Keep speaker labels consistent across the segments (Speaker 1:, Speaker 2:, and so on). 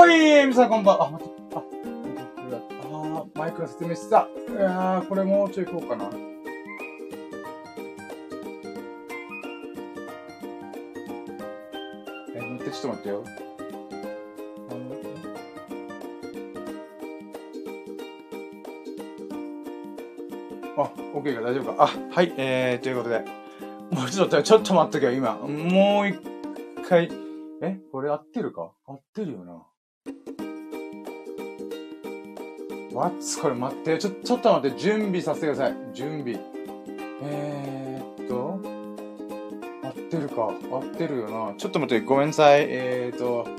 Speaker 1: ほい皆さんこんばんは。あ、待って、あ、あマイクの説明してた。いやー、これもうちょい行こうかな。え、待って、ちょっと待ってよ。あ、OK か大丈夫か。あ、はい、えー、ということで。もうちょっと、ちょっと待っとけよ、今。もう一回。えこれ合ってるか？合ってるよな。わっこれ待って。ちょ、ちょっと待って。準備させてください。準備。えーっと。合ってるか。合ってるよな。ちょっと待って。ごめんなさい。えーっと。あ、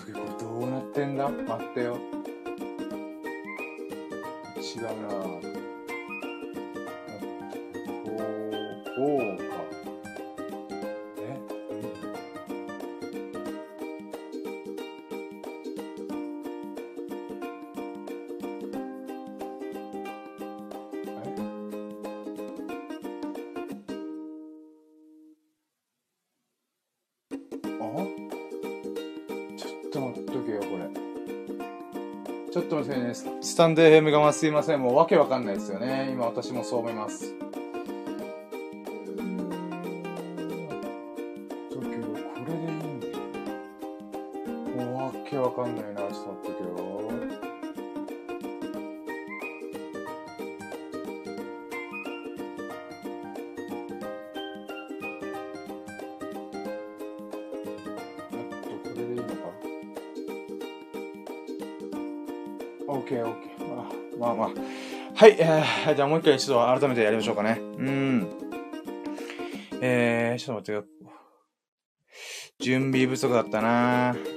Speaker 1: これどうなってんだ？待ってよ。スタンド FM 側すいません。もうわけわかんないですよね。今私もそう思います。はい、えー、じゃあもう一回ちょっと改めてやりましょうかね。うん。えー、ちょっと待ってよ。準備不足だったなぁ、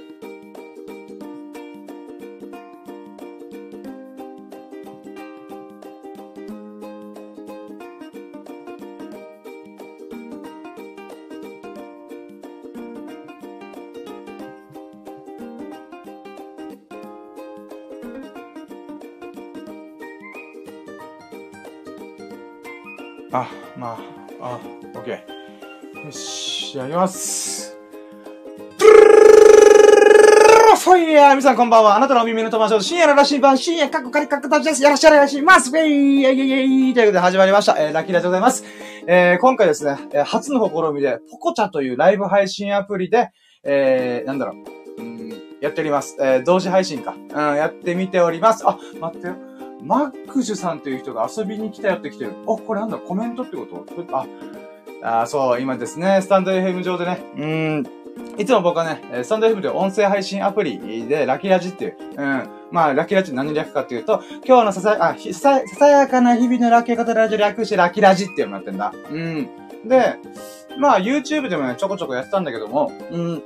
Speaker 1: し、やります。フォイヤー皆さんこんばんは。あなたのお耳の友達深夜の羅針盤、深夜カッコカリカッコたちです。よろしくお願いします。ウェイイェイイイということで始まりました。えー、ラッキーラでございます。えー、今回ですね、えー、初の試みで、ポコチャというライブ配信アプリで、えー、なんだろう、うん、やっております。えー、同時配信か。うん、やってみております。あ、待ってよ。マックジュさんという人が遊びに来たよって来てる。お、これなんだ、コメントってことあ、あそう、今ですね、スタンド FM 上でね、うん、いつも僕はね、スタンド FM で音声配信アプリでラキラジっていう、うん、まあ、ラキラジ何略かっていうと、今日のささ、あ、ささやかな日々のラキー方ラジオ略してラキラジっていうのやってんだ。うん。で、まあ、YouTube でもね、ちょこちょこやってたんだけども、うん、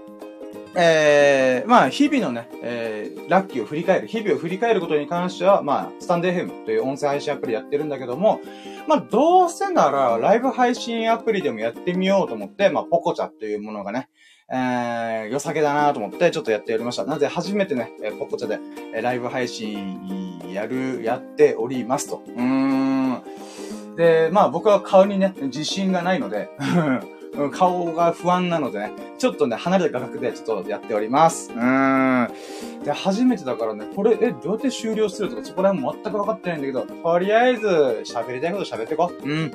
Speaker 1: えー、まあ、日々のね、えー、ラッキーを振り返る、日々を振り返ることに関しては、まあ、スタンデーヘムという音声配信アプリやってるんだけども、まあ、どうせなら、ライブ配信アプリでもやってみようと思って、まあ、ポコチャっていうものがね、えー、良さげだなと思って、ちょっとやっておりました。なぜ初めてね、えポコチャで、えライブ配信やる、やっておりますと。うーん。で、まあ僕は顔にね、自信がないので顔が不安なのでね、ちょっとね、離れた画角でちょっとやっております。うーん。で、初めてだからね、これ、え、どうやって終了するとか、そこら辺も全く分かってないんだけど、とりあえず、喋りたいこと喋ってこう。うん。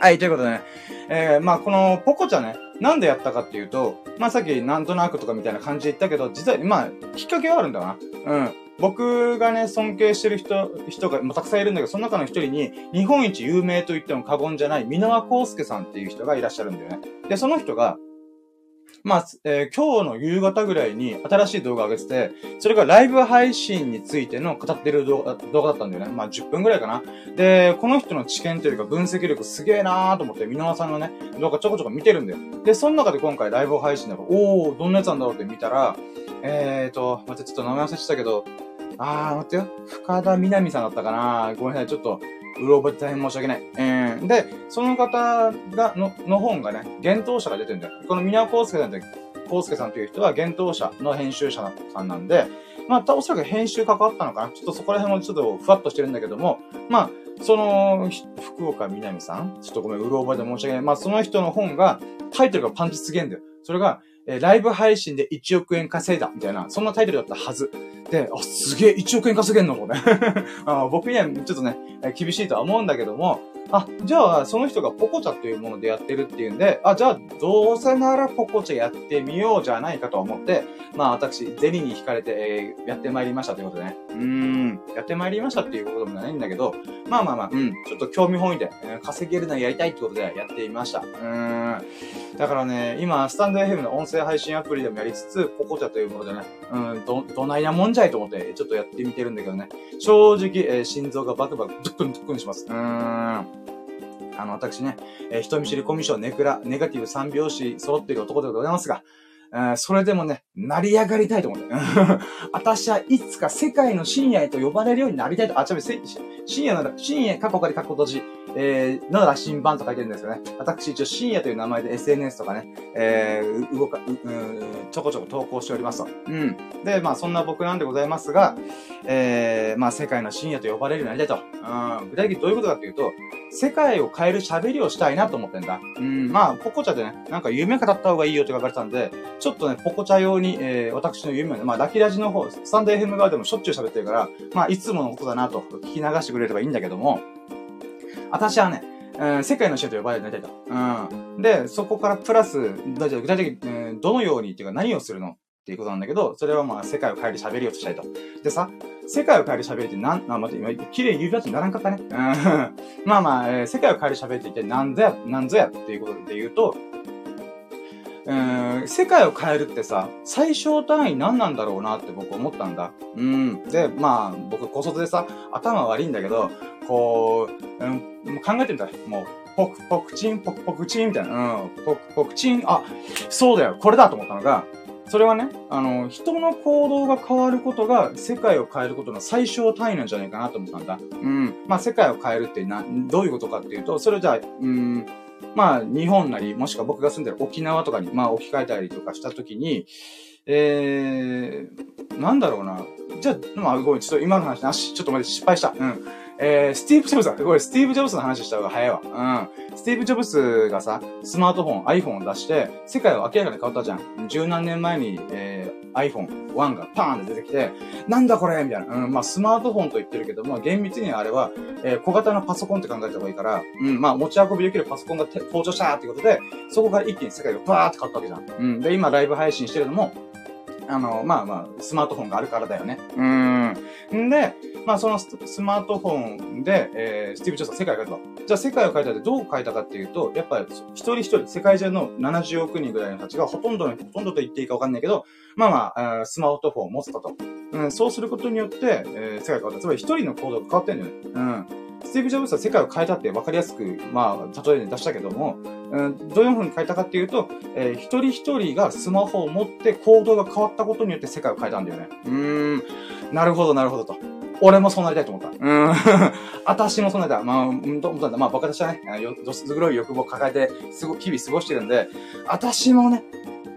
Speaker 1: はい、ということでね、えー、まあこのポコちゃんね、なんでやったかっていうと、まあさっきなんとなくとかみたいな感じで言ったけど、実は、まあ、きっかけはあるんだな。うん。僕がね、尊敬してる人、人が、まあ、たくさんいるんだけど、その中の一人に、日本一有名と言っても過言じゃない、箕輪康介さんっていう人がいらっしゃるんだよね。で、その人が、まあ、えー、今日の夕方ぐらいに新しい動画を上げてて、それがライブ配信についての語ってる動画動画だったんだよね。まあ、10分ぐらいかな。で、この人の知見というか分析力すげえなーと思って、箕輪さんのね、動画ちょこちょこ見てるんだよ。で、その中で今回ライブ配信だから、おー、どんなやつなんだろうって見たら、えーと、またちょっと名前忘れてたけど、あー、待ってよ。深田みなみさんだったかなごめんなさい。ちょっと、うろ覚えて大変申し訳ない。えー、で、その方が、の、の本がね、幻冬者が出てるんだよ。この宮尾康介さんって、康介さんという人は幻冬者の編集者さんなんで、まあ、おそらく編集関わったのかなちょっとそこら辺もちょっとふわっとしてるんだけども、まあ、その、福岡みなみさんちょっとごめん、うろ覚えで申し訳ない。まあ、その人の本が、タイトルがパンチすげえんだよ。それが、えー、ライブ配信で1億円稼いだ、みたいな、そんなタイトルだったはず。で、あ、すげえ、1億円稼げんのこれ。あ僕にはちょっとね、厳しいとは思うんだけども、あ、じゃあ、その人がポコチャというものでやってるっていうんで、あ、じゃあ、どうせならポコチャやってみようじゃないかと思って、まあ私、ゼニに惹かれて、えー、やってまいりましたということでね。うーん、やってまいりましたっていうことでもないんだけど、まあまあまあ、うん、ちょっと興味本位で、えー、稼げるのやりたいってことでやっていました。うーん。だからね、今、スタンド FM の音声配信アプリでもやりつつ、ポコチャというものでね、うん、ど、どないなもんじゃいと思って、ちょっとやってみてるんだけどね。正直、えー、心臓がバクバク、ドゥックンドゥックンします。うーん。あの、私ね、えー、人見知りコミュ障、ネクラ、ネガティブ三拍子揃っている男でございますが、えー、それでもね、成り上がりたいと思って。私はいつか世界の深夜へと呼ばれるようになりたいと。あ、ちなみに、深夜なら、深夜、過去仮過去閉じ、えー、の羅針盤と書いてるんですよね。私一応深夜という名前で SNS とかね、えー、動か、う、うちょこちょこ投稿しておりますと。うん。で、まあそんな僕なんでございますが、えー、まあ世界の深夜と呼ばれるようになりたいと。うん。具体的にどういうことかっていうと、世界を変える喋りをしたいなと思ってんだ。うん。まあ、ポコチャでね、なんか夢語った方がいいよって書かれてたんで、ちょっとね、ポコチャ用に、えー、私の夢をね、まあ、ラキラジの方、スタンド FM 側でもしょっちゅう喋ってるから、まあ、いつものことだなと聞き流してくれればいいんだけども、私はね、えー、世界の人と呼ばれるようになりたいと。うん。で、そこからプラス、具体的に、え、どのようにっていうか何をするの？っていうことなんだけど、それはまあ世界を変える喋りをしたいと。でさ、世界を変える喋りってなん、あ、待って、今、綺麗に言うやつにならんかったね。うん。まあまあ、えー、世界を変える喋りって一体何ぞや、何ぞやっていうことで言うと、うん、世界を変えるってさ、最小単位何なんだろうなって僕思ったんだ。うん。で、まあ、僕、高卒でさ、頭悪いんだけど、こう、うん、考えてみたら、もう、ポクポクチン、ポクポクチンみたいな、うん、ポクポクチン、あ、そうだよ、これだと思ったのが、それはね、あの、人の行動が変わることが世界を変えることの最小単位なんじゃないかなと思ったんだ。うん。まあ、世界を変えるってな、どういうことかっていうと、それじゃあ、うん、まあ、日本なり、もしくは僕が住んでる沖縄とかに、まあ、置き換えたりとかしたときに、えー、なんだろうな。じゃあ、まあ、ごめん、ちょっと今の話なし、ちょっと待って、失敗した。うん。えー、スティーブ・ジョブズだ。これ、スティーブ・ジョブズの話した方が早いわ。うん。スティーブ・ジョブズがさ、スマートフォン、iPhone を出して、世界を明らかに変わったじゃん。十何年前に、えー、iPhone 1がパーンって出てきて、なんだこれ？みたいな。うん、まあ、スマートフォンと言ってるけども、厳密にあれは、えー、小型のパソコンって考えた方がいいから、うん、まあ、持ち運びできるパソコンが登場したってことで、そこから一気に世界がバーって変わったわけじゃん。うん。で、今ライブ配信してるのも、あの、まあまあ、スマートフォンがあるからだよね。うん。んで、まあそのスマートフォンで、えー、スティーブ・ジョブズは世界を変えたと。じゃあ世界を変えたってどう変えたかっていうと、やっぱり一人一人、世界中の70億人ぐらいの人たちがほとんどの、ほとんどと言っていいかわかんないけど、まあまあ、スマートフォンを持ってたと。うん、そうすることによって、えー、世界が変わった。つまり一人の行動が変わってんだよね。うん。スティーブ・ジョブズは世界を変えたって分かりやすく、まあ、例えに出したけども、うん、どういうふうに変えたかっていうと、えー、一人一人がスマホを持って行動が変わったことによって世界を変えたんだよね。うーん、なるほど、なるほどと。俺もそうなりたいと思った。うん。私もそうなりたい。まあ、うんと思ったんだ。まあ、僕たちはね、どす黒い欲望を抱えて、すご、日々過ごしてるんで、私もね、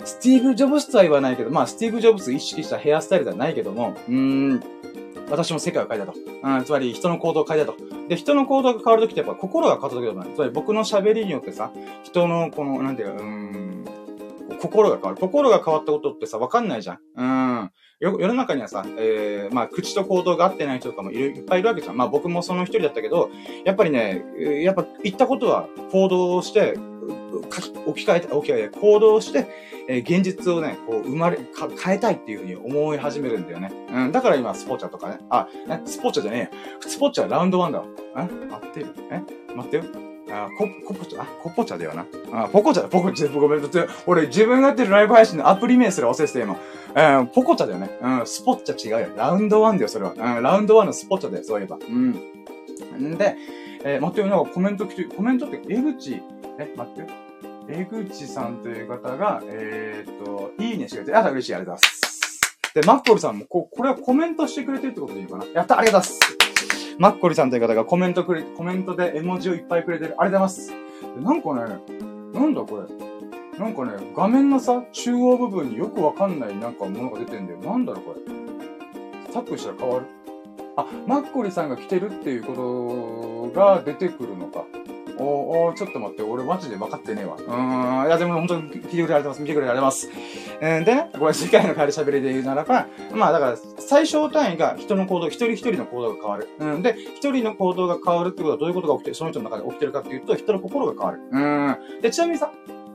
Speaker 1: スティーブ・ジョブズとは言わないけど、まあ、スティーブ・ジョブズ意識したヘアスタイルではないけども、うーん、私も世界を変えたと。うん、つまり人の行動を変えたと。で、人の行動が変わるときってやっぱ心が変わったときだとつまり僕の喋りによってさ、人のこの、なんていうか、うん、心が変わる。心が変わったことってさ、わかんないじゃん。うん。よ世の中にはさ、えー、まあ、口と行動が合ってない人とかもいるいっぱいいるわけじゃん。まあ、僕もその一人だったけど、やっぱりね、やっぱ言ったことは行動して、置き換えて、置き換えて、行動して、えー、現実をね、こう、生まれ、か、変えたいっていうふうに思い始めるんだよね。うん、だから今、スポーチャとかね、あ、え、スポーチャじゃねえよ。スポーチャーラウンドワンだわ。え待ってる。え待ってよ。あ、コ、コポチャ、あ、コポチャだよな。あ、ポコチャだ、ポコチャ、ごめん、俺自分がやってるライブ配信のアプリ名すら忘れてた今。えー、ポコチャだよね。うん、スポッチャ違うよ。ラウンドワンだよ、それは。うん、ラウンドワンのスポッチャだよ、そういえば。うん。んで、えー、待ってよ、なんかコメント来て、コメントって、江口、え、待って。江口さんという方が、えー、っと、いいねしてくれて、あ、嬉しい、ありがとうございます。で、マッコリさんも、こ、これはコメントしてくれてるってことでいいかな？やった、ありがとうございます。マッコリさんという方がコメントくれ、コメントで絵文字をいっぱいくれてる。ありがとうございます。なんかね、なんだこれ？なんかね、画面のさ、中央部分によくわかんないなんかものが出てんだよ。なんだろこれ。タップしたら変わるあ、マッコリさんが来てるっていうことが出てくるのか。おおちょっと待って、俺マジで分かってねえわ。うーん、いやでも本当に聞いてくれられてます。見てくれられてます。えー、でね、これ世界の変わり喋りで言うならば、まあだから最小単位が人の行動、一人一人の行動が変わる。うん、で、一人の行動が変わるってことはどういうことが起きて、その人の中で起きてるかっていうと、人の心が変わる。うん。で、ちなみにさ、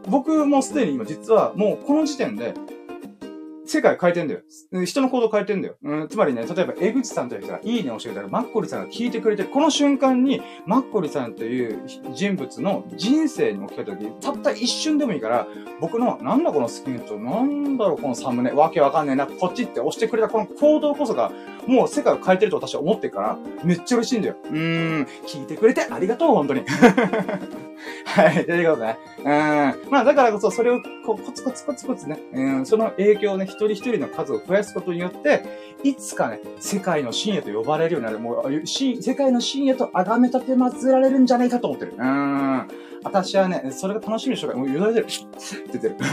Speaker 1: 僕もすでに今実はもうこの時点で、世界変えてんだよ。人の行動変えてんだよ。うん、つまりね、例えば、江口さんという人がいいねを教えたら、マッコリさんが聞いてくれてる。この瞬間に、マッコリさんという人物の人生に置き換えた時、たった一瞬でもいいから、僕の、なんだこのスキンと、なんだろうこのサムネ、わけわかんねえな、こっちって押してくれたこの行動こそが、もう世界を変えてると私は思ってるから、めっちゃ嬉しいんだよ。うーん、聞いてくれてありがとう、本当に。はい、ということね。うん。まあ、だからこそ、それを、こう、コツコツコツコツね、うん、その影響をね、一人一人の数を増やすことによって、いつかね、世界の深夜と呼ばれるようになる、もう、世界の深夜と崇め立て祀られるんじゃないかと思ってる。うん。私はね、それが楽しみにしようか。もうよだれてる。って言って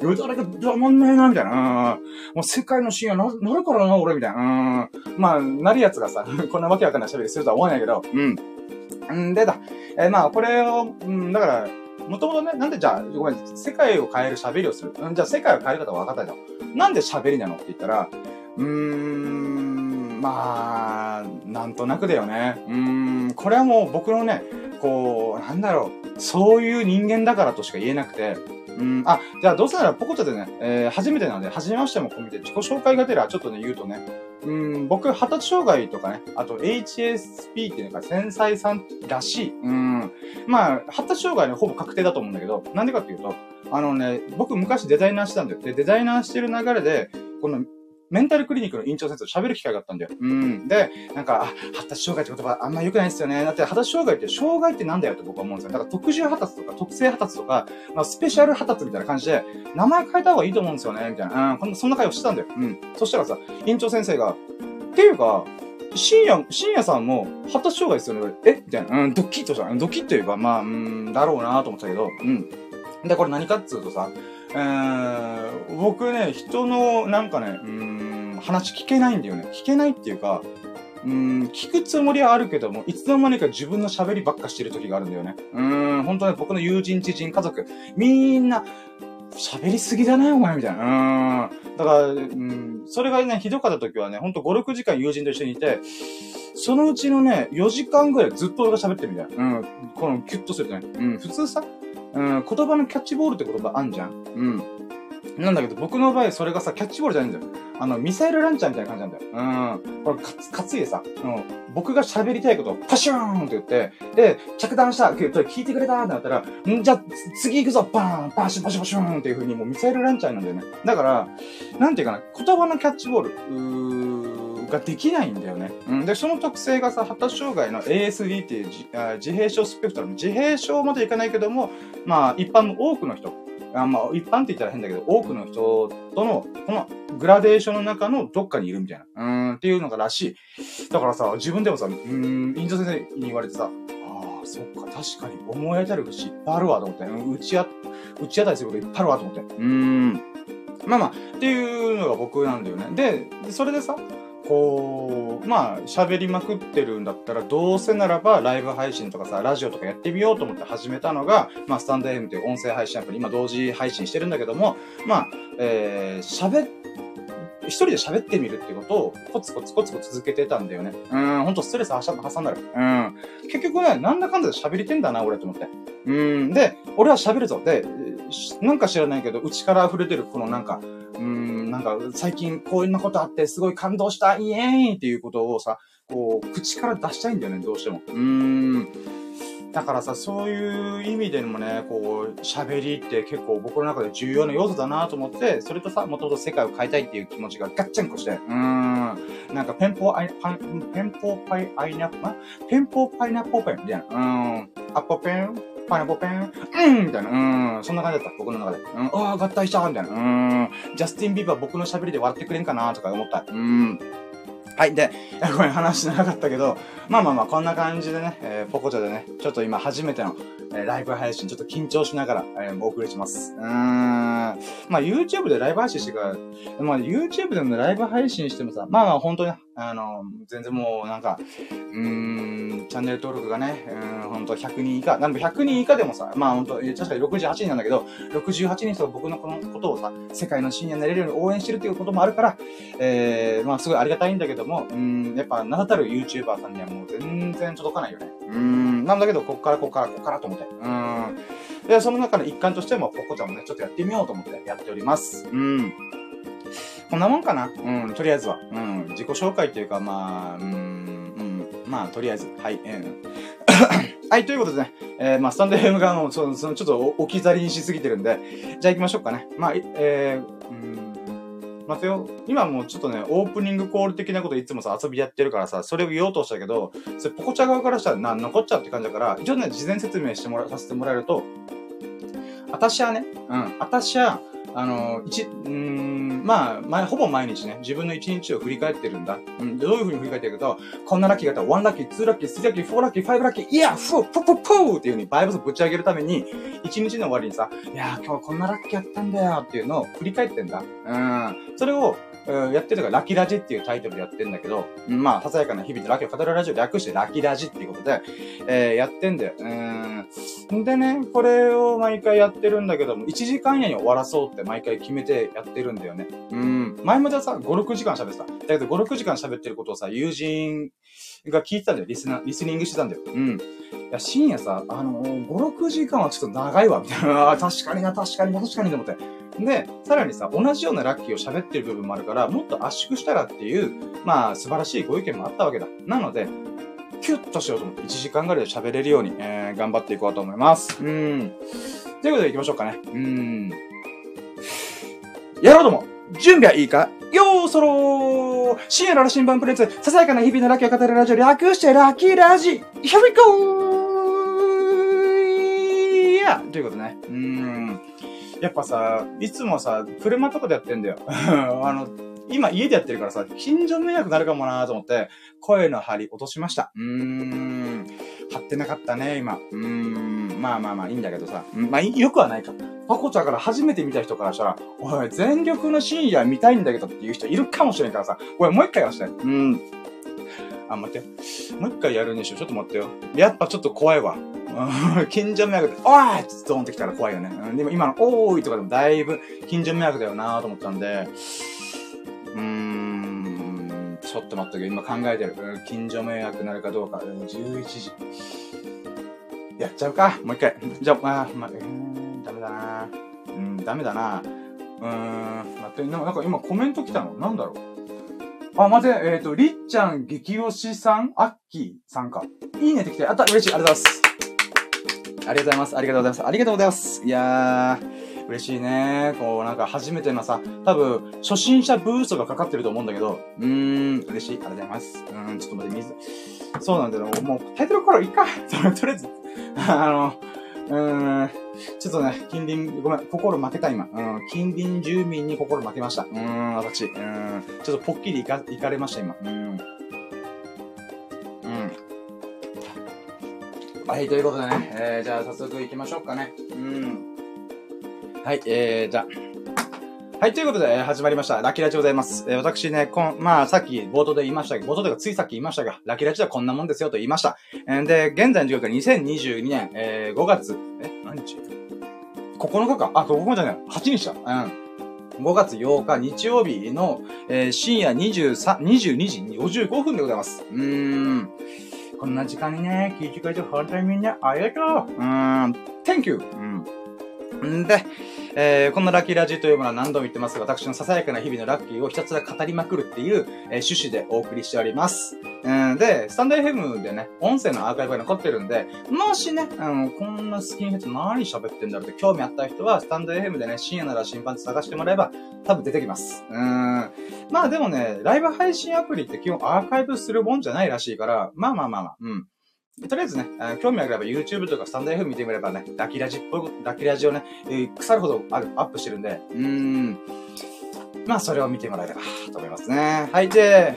Speaker 1: る。よだれが止まんないな、みたいな。もう世界の深夜な、なるからな、俺、みたいな。まあ、なるやつがさ、こんなわけわかんない喋りするとは思わないけど、うん。んでだ。えー、まあ、これを、うん、だから、もともとね、なんでじゃあ、ごめん、世界を変える喋りをする。うんじゃあ、世界を変える方は分かったじゃん。なんで喋りなのって言ったら、うーん、まあ、なんとなくだよね。うーん、これはもう僕のね、こう、なんだろう、そういう人間だからとしか言えなくて、うん、あ、じゃあどうせならポコチャでね、えー、初めてなので、初めましても込みで自己紹介がてらちょっとね、言うとね、うん、僕、発達障害とかね、あと HSP っていうのが繊細さんらしい。うん。まあ、発達障害ね、ほぼ確定だと思うんだけど、なんでかっていうと、あのね、僕昔デザイナーしてたんだよ。で、デザイナーしてる流れで、このメンタルクリニックの院長先生と喋る機会があったんだよ。うん。で、なんか、発達障害って言葉あんま良くないですよね。だって発達障害って、障害ってなんだよって僕は思うんですよ。だから特殊発達とか特性発達とか、まあ、スペシャル発達みたいな感じで、名前変えた方がいいと思うんですよね、みたいな。うん、そんな会話してたんだよ。うん。そしたらさ、院長先生が、っていうか、深夜、深夜さんも発達障害ですよね。え？みたいな。うん、ドキッとした。ドキッというか、まあ、うん、だろうなと思ったけど、うん。で、これ何かっつうとさ、えー、僕ね、人の、なんかね、うん、話聞けないんだよね。聞けないっていうか、うん、聞くつもりはあるけども、いつの間にか自分の喋りばっかしてる時があるんだよね。うん、本当ね、僕の友人、知人、家族、みんな、喋りすぎだね、お前、みたいな。うん。だから、うん、それがね、ひどかった時はね、ほんと5、6時間友人と一緒にいて、そのうちのね、4時間ぐらいずっと俺が喋ってるみたいな。うん。この、キュッとするとね。うん。普通さ、うん、言葉のキャッチボールって言葉あんじゃん。うん。なんだけど、僕の場合、それがさ、キャッチボールじゃないんだよ。あの、ミサイルランチャーみたいな感じなんだよ。うん。これ、かつ、かついでさ、うん、僕が喋りたいことをパシューンって言って、で、着弾した聞いてくれた？ってなったら、んじゃ、次行くぞバーンパシュパシュパシューンっていう風にもうミサイルランチャーなんだよね。だから、なんていうかな、言葉のキャッチボール、うーができないんだよね。うん。で、その特性がさ、発達障害の ASD っていう自閉症スペクトラム、自閉症までいかないけども、まあ、一般の多くの人、あまあ、一般って言ったら変だけど、多くの人との、このグラデーションの中のどっかにいるみたいな。うん、っていうのがらしい。だからさ、自分でもさ、うん、院長先生に言われてさ、ああ、そっか、確かに思い当たる節いっぱいあるわと思って、打ちあ、打ち当たりすることいっぱいあるわと思って。うーん。まあまあ、っていうのが僕なんだよね。で、それでさ、こう、まあ、喋りまくってるんだったら、どうせならばライブ配信とかさ、ラジオとかやってみようと思って始めたのが、まあ、スタンド FM という音声配信アプリ、今同時配信してるんだけども、まあ、えー、喋一人で喋ってみるってことをコツコツコツコツ続けてたんだよね。うん、ほんとストレス挟んだる。うん。結局ね、なんだかんだで喋りてんだな、俺と思って。うん。で、俺は喋るぞ。で、なんか知らないけど、内から溢れてるこのなんか、なんか、最近こういうなことあってすごい感動した、イエーイっていうことをさ、こう、口から出したいんだよね、どうしても。うーん。だからさ、そういう意味でもね、こう、喋りって結構僕の中で重要な要素だなと思って、それとさ、もともと世界を変えたいっていう気持ちがガッチャンコして、うーん。なんかペンポーアイ、パン、ペンポーパイ、アイナ、あペンポーパイナポーペンみたいな。うーん。アッポペンパイナポペン、うんみたいな、うん、そんな感じだった、僕の中で。うん、ああ、合体したみたいな、うん、ジャスティン・ビーバー僕の喋りで笑ってくれんかなとか思った。うん。はい。で、ごめん、話長かったけど、まあまあまあ、こんな感じでね、えー、ポコチャでね、ちょっと今初めての、えー、ライブ配信、ちょっと緊張しながら、えー、お送りします。うーん。まあ、YouTube でライブ配信してから、まあ、YouTube でもライブ配信してもさ、まあまあ、本当に、あの、全然もう、なんか、うーん、チャンネル登録がね、うん、ほんと100人以下、なんか100人以下でもさ、まあほんと、確かに68人なんだけど、68人と僕のこのことをさ、世界の深夜になれるように応援してるっていうこともあるから、えー、まあすごいありがたいんだけども、うん、やっぱ名だたる YouTuber さんにはもう全然届かないよね。うん、なんだけど、こっからこっからこっからと思って。うん。で、その中の一環としても、ポコちゃんもね、ちょっとやってみようと思ってやっております。うん。こんなもんかな？うん、とりあえずは。うん、自己紹介っていうか、まあ、うん、うん、まあ、とりあえず、はい、えー、はい、ということでね、えー、まあ、スタンド FM がもう、その、その、ちょっと置き去りにしすぎてるんで、じゃあ行きましょうかね。まあ、えー、うん、待てよ。今もうちょっとね、オープニングコール的なこといつもさ、遊びやってるからさ、それを言おうとしたけど、それ、ポコチャ側からしたらな、残っちゃうって感じだから、一応ね、事前説明してもら、させてもらえると、私はね、うん、私は、あの、一、うん、まあ、前、ほぼ毎日ね、自分の一日を振り返ってるんだ。うん、どういうふうに振り返ってるかと、こんなラッキーがあったら、1ラッキー、ツーラッキー、3ラッキー、フォーラッキー、ファイブラッキー、いや、フー、ポッポポーっていうふうにバイブスぶち上げるために、一日の終わりにさ、いや今日こんなラッキーやったんだよっていうのを振り返ってんだ。うん。それを、やってるのがラキラジっていうタイトルでやってんだけど、まあ、ささやかな日々でラキを語るラジオ略してラキラジっていうことで、えー、やってんだよ。うん。でね、これを毎回やってるんだけども、1時間以内に終わらそうって毎回決めてやってるんだよね。うん。前まではさ、5、6時間喋ってた。だけど5、6時間喋ってることをさ、友人が聞いてたんだよ。リスナー、リスニングしてたんだよ。うん。いや、深夜さ、あのー、5、6時間はちょっと長いわ、みたいな。確かにな、確かにな、確かにと思って。で、さらにさ、同じようなラッキーを喋ってる部分もあるから、もっと圧縮したらっていう、まあ、素晴らしいご意見もあったわけだ。なので、キュッとしようと思って、1時間ぐらいで喋れるように、えー、頑張っていこうと思います。うん。ということで行きましょうかね。うん。やろうとも準備はいいか？よーそろー深夜の羅針盤プレイツ、ささやかな日々のラッキーを語るラジオ、略してラッキーラジ !Here we go! ということね。うん。やっぱさ、いつもさ、車とかでやってんだよ。あの、今家でやってるからさ、近所迷惑なるかもなと思って、声の張り落としました。うーん。張ってなかったね、今。うーん。まあまあまあいいんだけどさ。まあよくはないか。パコちゃんから初めて見た人からしたら、おい、全力の深夜見たいんだけどっていう人いるかもしれんからさ、これもう一回やらせて。うん。あ、待って。もう一回やるんでしょちょっと待ってよ。やっぱちょっと怖いわ。近所迷惑で、おいってドーンってきたら怖いよね。でも今の、おーいとかでもだいぶ近所迷惑だよなと思ったんで、うーん、ちょっと待ったけ、今考えてる。近所迷惑なるかどうか。11時。やっちゃうか。もう一回。じゃあ、まあ、まあ、えー、ダメだなうん、ダメだなうーん、待って、なんか今コメント来たのなんだろうあ、待って、えっ、ー、と、りっちゃん激推しさん？アッキーさんか。いいねってきて、あった、嬉しい、ありがとうございます。ありがとうございます。ありがとうございます。ありがとうございます。いやー、嬉しいね。こう、なんか初めてのさ、多分、初心者ブーストがかかってると思うんだけど、うーん、嬉しい。ありがとうございます。うーん、ちょっと待って、水。そうなんだよ。もう、タイトルコールいいか。とりあえず、あの、うーん、ちょっとね、近隣、ごめん、心負けた今。うん、近隣住民に心負けました。うーん、私。うん、ちょっとポッキリいか、いかれました今。うん。はい、ということでね、えー、じゃあ早速行きましょうかね。うん。はい、えー、じゃあ。はい、ということで、始まりました。ラキラジでございます。えー、私ね、こん、まあ、さっき冒頭で言いましたけど、冒頭でかついさっき言いましたが、ラキラジはこんなもんですよと言いました。えー、で、現在の時刻は2022年、えー、5月、え、何日 ?9 日かあ、9日じゃない。8日だ。うん。5月8日日曜日の、えー、深夜23、22時55分でございます。うーん。こんな時間にね、聞いてくれて本当にみんなありがとううーん、Thank you! うん。んで、えー、このラッキーラジというものは何度も言ってますが、私のささやかな日々のラッキーをひたすら語りまくるっていう、えー、趣旨でお送りしております。うん、で、スタンド FM でね、音声のアーカイブが残ってるんで、もしね、あの、こんなスキンヘッド何喋ってんだろうって興味あった人は、スタンド FM でね、深夜なら審判で探してもらえば、多分出てきます。うん。まあでもね、ライブ配信アプリって基本アーカイブするもんじゃないらしいから、まあまあまあまあ、うん。とりあえずね、興味あれば YouTube とかスタンド F 見てみればね、ラキラジっぽい、ラキラジをね、えー、腐るほどアップしてるんで、うーん。まあ、それを見てもらえればと思いますね。はい、で、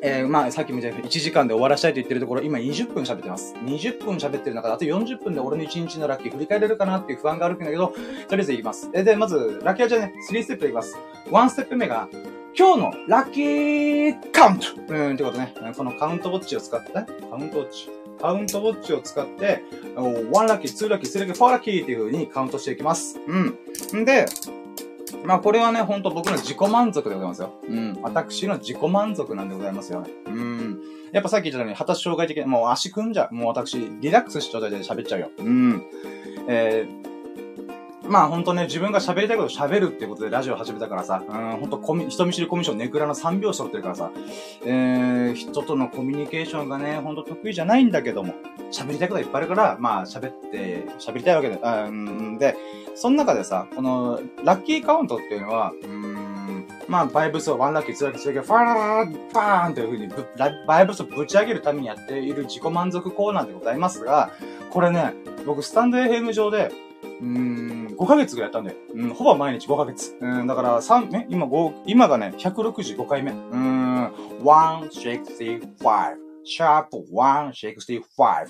Speaker 1: えー、まあ、さっきも言ったように1時間で終わらしたいと言ってるところ、今20分喋ってます。20分喋ってる中で、あと40分で俺の1日のラッキー振り返れるかなっていう不安があるんだけど、とりあえずいきます。えで、まず、ラッキーはじゃね、3ステップでいきます。1ステップ目が、今日のラッキーカウントうん、ってことね。このカウントウォッチを使って、カウントウォッチ。カウントウォッチを使って、1ラッキー、2ラッキー、3ラッキー、4ラッキーっていう風にカウントしていきます。うん。んで、まあこれはね、ほんと僕の自己満足でございますよ。うん。私の自己満足なんでございますよね。うん。やっぱさっき言ったように、発達障害的に、もう足組んじゃう。もう私、リラックスした状態で喋っちゃうよ。うん。えー、まあ本当ね、自分が喋りたいこと喋るってことでラジオ始めたからさ、うん、本当コミ、人見知りコミュ障ネクラの3拍子取ってるからさ、えー、人とのコミュニケーションがね、ほんと得意じゃないんだけども、喋りたいこといっぱいあるから、まあ喋って、喋りたいわけで、うん、で、その中でさ、この、ラッキーカウントっていうのは、うん、まあ、バイブスを one lucky、two lucky、two lucky、ファララーパーンというふうにバイブスをぶち上げるためにやっている自己満足コーナーでございますが、これね、僕、スタンド FM 上で、うん、5ヶ月ぐらいやったんで、うん、ほぼ毎日5ヶ月。うん、だから3、ね、今5、今がね、165回目。うーん、165。シャープ165。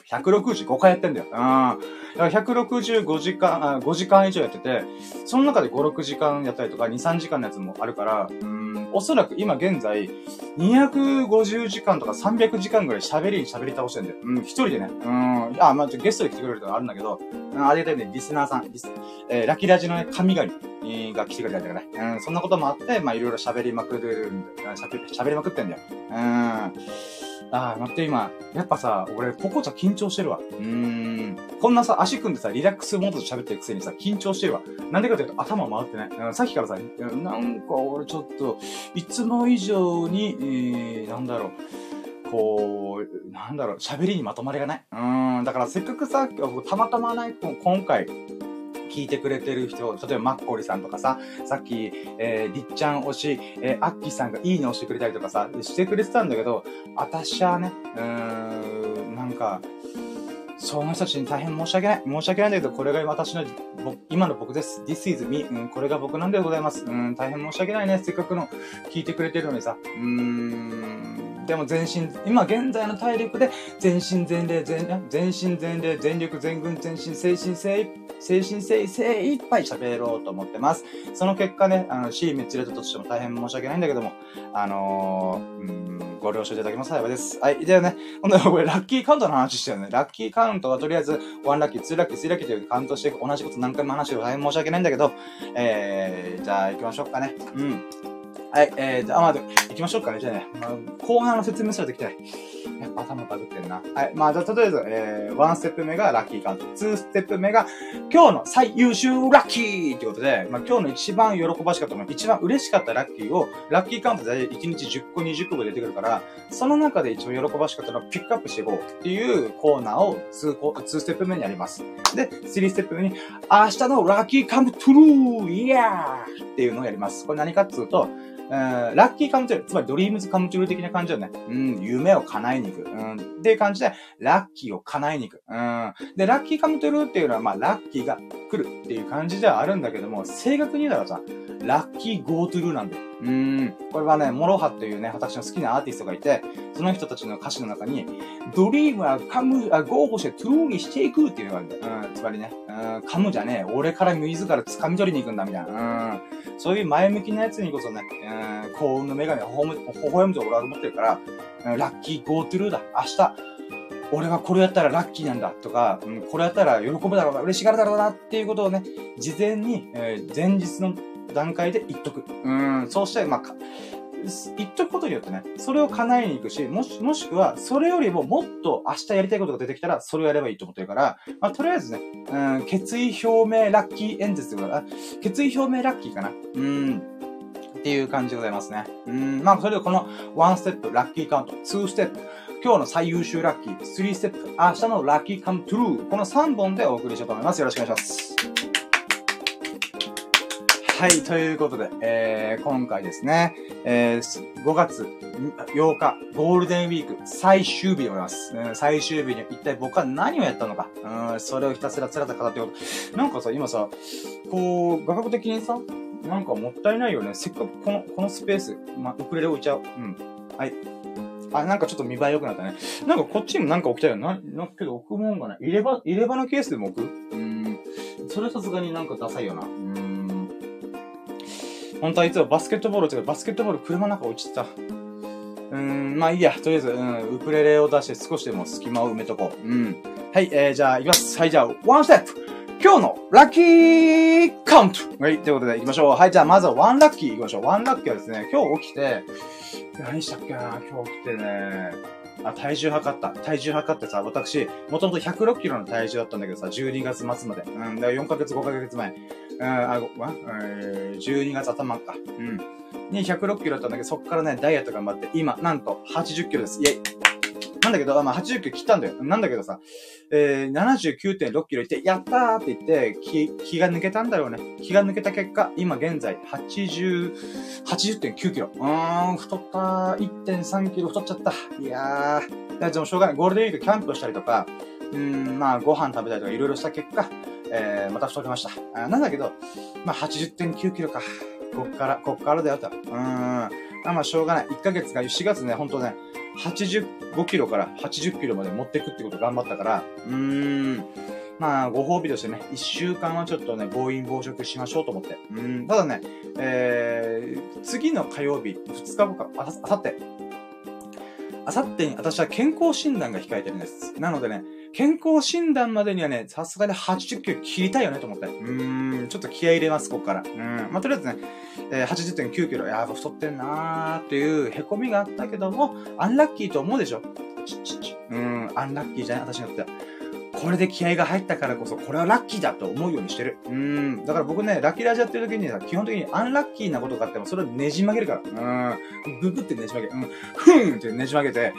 Speaker 1: 165回やってんだよ。うん。だから165時間、5時間以上やってて、その中で5、6時間やったりとか、2、3時間のやつもあるから、うん、おそらく今現在、250時間とか300時間ぐらい喋りに喋り倒してんだよ。うん、一人でね。うん。あ、まあ、ゲストで来てくれるとかあるんだけど、うん、ありがたいね、リスナーさん、リス、えー、ラキラジのね、神々が来てくれたんだかね。うん、そんなこともあって、まあ、いろいろ喋りまくる。喋りまくってんだよ。うん。ああ、待って今、やっぱさ、俺、ポコちゃん緊張してるわ。うーん。こんなさ、足組んでさ、リラックスモードで喋ってるくせにさ、緊張してるわ。なんでかというと、頭回ってない。うん、さっきからさ、なんか俺ちょっと、いつも以上に、えー、なんだろう。こう、なんだろう、喋りにまとまりがない。うん、だからせっかくさ、たまたまない、今回、聞いてくれてる人、例えばマッコリさんとかさ、さっき、えー、りっちゃん推し、えー、アッキーさんがいいね押してくれたりとかさ、してくれてたんだけど、あたしはね、うーん、なんか、その人たちに大変申し訳ない。申し訳ないんだけど、これが私の、今の僕です。This is me. うん、これが僕なんでございます。うん、大変申し訳ないね。せっかくの聞いてくれてるのにさ。うーん、でも全身、今現在の体力で全身全霊、全、全身全霊、全力、全軍、全身、精神精一精神性精一杯喋ろうと思ってます。その結果ね、あの、シー滅裂としても大変申し訳ないんだけども、あのー、うん、ご了承いただけます幸いです。はい。ではね、ほんとこれラッキーカウントの話してるね。ラッキーカウントはとりあえず、1ラッキー、2ラッキー、3ラッキーというカウントして同じこと何回も話して大変申し訳ないんだけど、えー、じゃあ行きましょうかね。うん。はい、えー、じゃあ、まあ、行きましょうかね。じゃあね、まあ、後半の説明すらできたい。やっぱ頭バグってんな。はい、まあ、じゃあ、とりあえず、えー、1ステップ目がラッキーカウント。2ステップ目が、今日の最優秀ラッキーってことで、まあ、今日の一番喜ばしかったもの、一番嬉しかったラッキーを、ラッキーカウントで1日10個、20個も出てくるから、その中で一番喜ばしかったのをピックアップしていこうっていうコーナーを2、2ステップ目にあります。で、3ステップ目に、明日のラッキーカムトゥルーイヤーっていうのをやります。これ何かっていうん、 lucky come true、つまりドリームズカムトゥル的な感じだよね。うん、夢を叶えに行く。うん、っていう感じで、ラッキーを叶えに行く。うん。で、 lucky come true っていうのは、まあ、ラッキーが来るっていう感じではあるんだけども、正確に言うならさ、 lucky go true なんだよ。うん。これはね、モロハっていうね、私の好きなアーティストがいて、その人たちの歌詞の中に、 dream は come、あ、 go、go して true にしていくっていうのがあるんだよ。うん。つまりね、うん、 come じゃねえ。俺から自ら掴み取りに行くんだ、みたいな。うん。そういう前向きなやつにこそね、うん、幸運の女神が微笑むと俺は思ってるから、うん、ラッキーゴートゥルーだ。明日、俺はこれやったらラッキーなんだとか、うん、これやったら喜ぶだろうな、嬉しがるだろうなっていうことをね、事前に、えー、前日の段階で言っとく。うん、そうして、まあ、言っとくことによってね、それを叶えに行くし、もし、もしくは、それよりももっと明日やりたいことが出てきたら、それをやればいいと思ってるから、まあ、とりあえずね、うん、決意表明ラッキー演説とか、決意表明ラッキーかな？うん。っていう感じでございますね。うん、まあ、それでこの1ステップ、ラッキーカウント、2ステップ、今日の最優秀ラッキー、3ステップ、明日のラッキーカムトゥルー、この3本でお送りしようと思います。よろしくお願いします。はい、ということで、えー、今回ですね、えー、5月8日、ゴールデンウィーク最終日でございます。うん、最終日に一体僕は何をやったのか、うん、それをひたすらつらと語っておる。なんかさ、今さ、こう、画角的にさ、なんかもったいないよね。せっかくこの、このスペース、まウクレレ置いちゃう。うん。はい。あ、なんかちょっと見栄え良くなったね。なんかこっちにもなんか置きたいよな。な、けど置くもんがない。入れ歯、入れ歯のケースでも置く？うん。それはさすがになんかダサいよな。うん。本当はいつもバスケットボール。バスケットボール車の中落ちてた。うーん、まあいいや。とりあえず、うん、ウクレレを出して少しでも隙間を埋めとこう。うん。はい、えー、じゃあ行きます。はい、じゃあ、ワンステップ今日のラッキーカウントはい、ということで行きましょう。はい、じゃあまずはワンラッキー行きましょう。ワンラッキーはですね、今日起きて、何したっけな今日起きてね、あ、体重測った。体重測ってさ、私、もともと106キロの体重だったんだけどさ、12月末まで。うん、だから4ヶ月、5ヶ月前。あ、ご、ま、えー、12月頭か。うん。に106キロだったんだけど、そっからね、ダイエット頑張って、今、なんと80キロです。イェイなんだけど、まあ、80キロ切ったんだよ。なんだけどさ、えー、79.6キロいって、やったーって言って、気、気が抜けたんだろうね。気が抜けた結果、今現在、80、80.9キロ。うーん、太った。1.3キロ太っちゃった。いやー。でもしょうがない。ゴールデンウィークキャンプしたりとか、うん、まあ、ご飯食べたりとかいろいろした結果、えー、また太りました。あなんだけど、まあ、80.9キロか。こっから、こっからだよと。うーん。まあ、まあ、しょうがない。1ヶ月が、4月ね、ほんとね、85キロから80キロまで持ってくってこと頑張ったから、うーん。まあ、ご褒美としてね、1週間はちょっとね、暴飲暴食しましょうと思って。うん。ただね、えー、次の火曜日、2日後か、あさって、あさってに私は健康診断が控えてるんです。なのでね、健康診断までにはね、さすがに80キロ切りたいよねと思って。うーん、ちょっと気合入れます、ここから。うん。まあ、とりあえずね、えー、80.9キロ、いやー、太ってんなーっていう凹みがあったけども、アンラッキーと思うでしょ？ちちち。うん、アンラッキーじゃない？私にとっては。これで気合が入ったからこそ、これはラッキーだと思うようにしてる。うん。だから僕ね、ラッキーラジやってる時にさ、基本的にアンラッキーなことがあっても、それをねじ曲げるから。うん。ググってねじ曲げ、うん。ふんってねじ曲げて、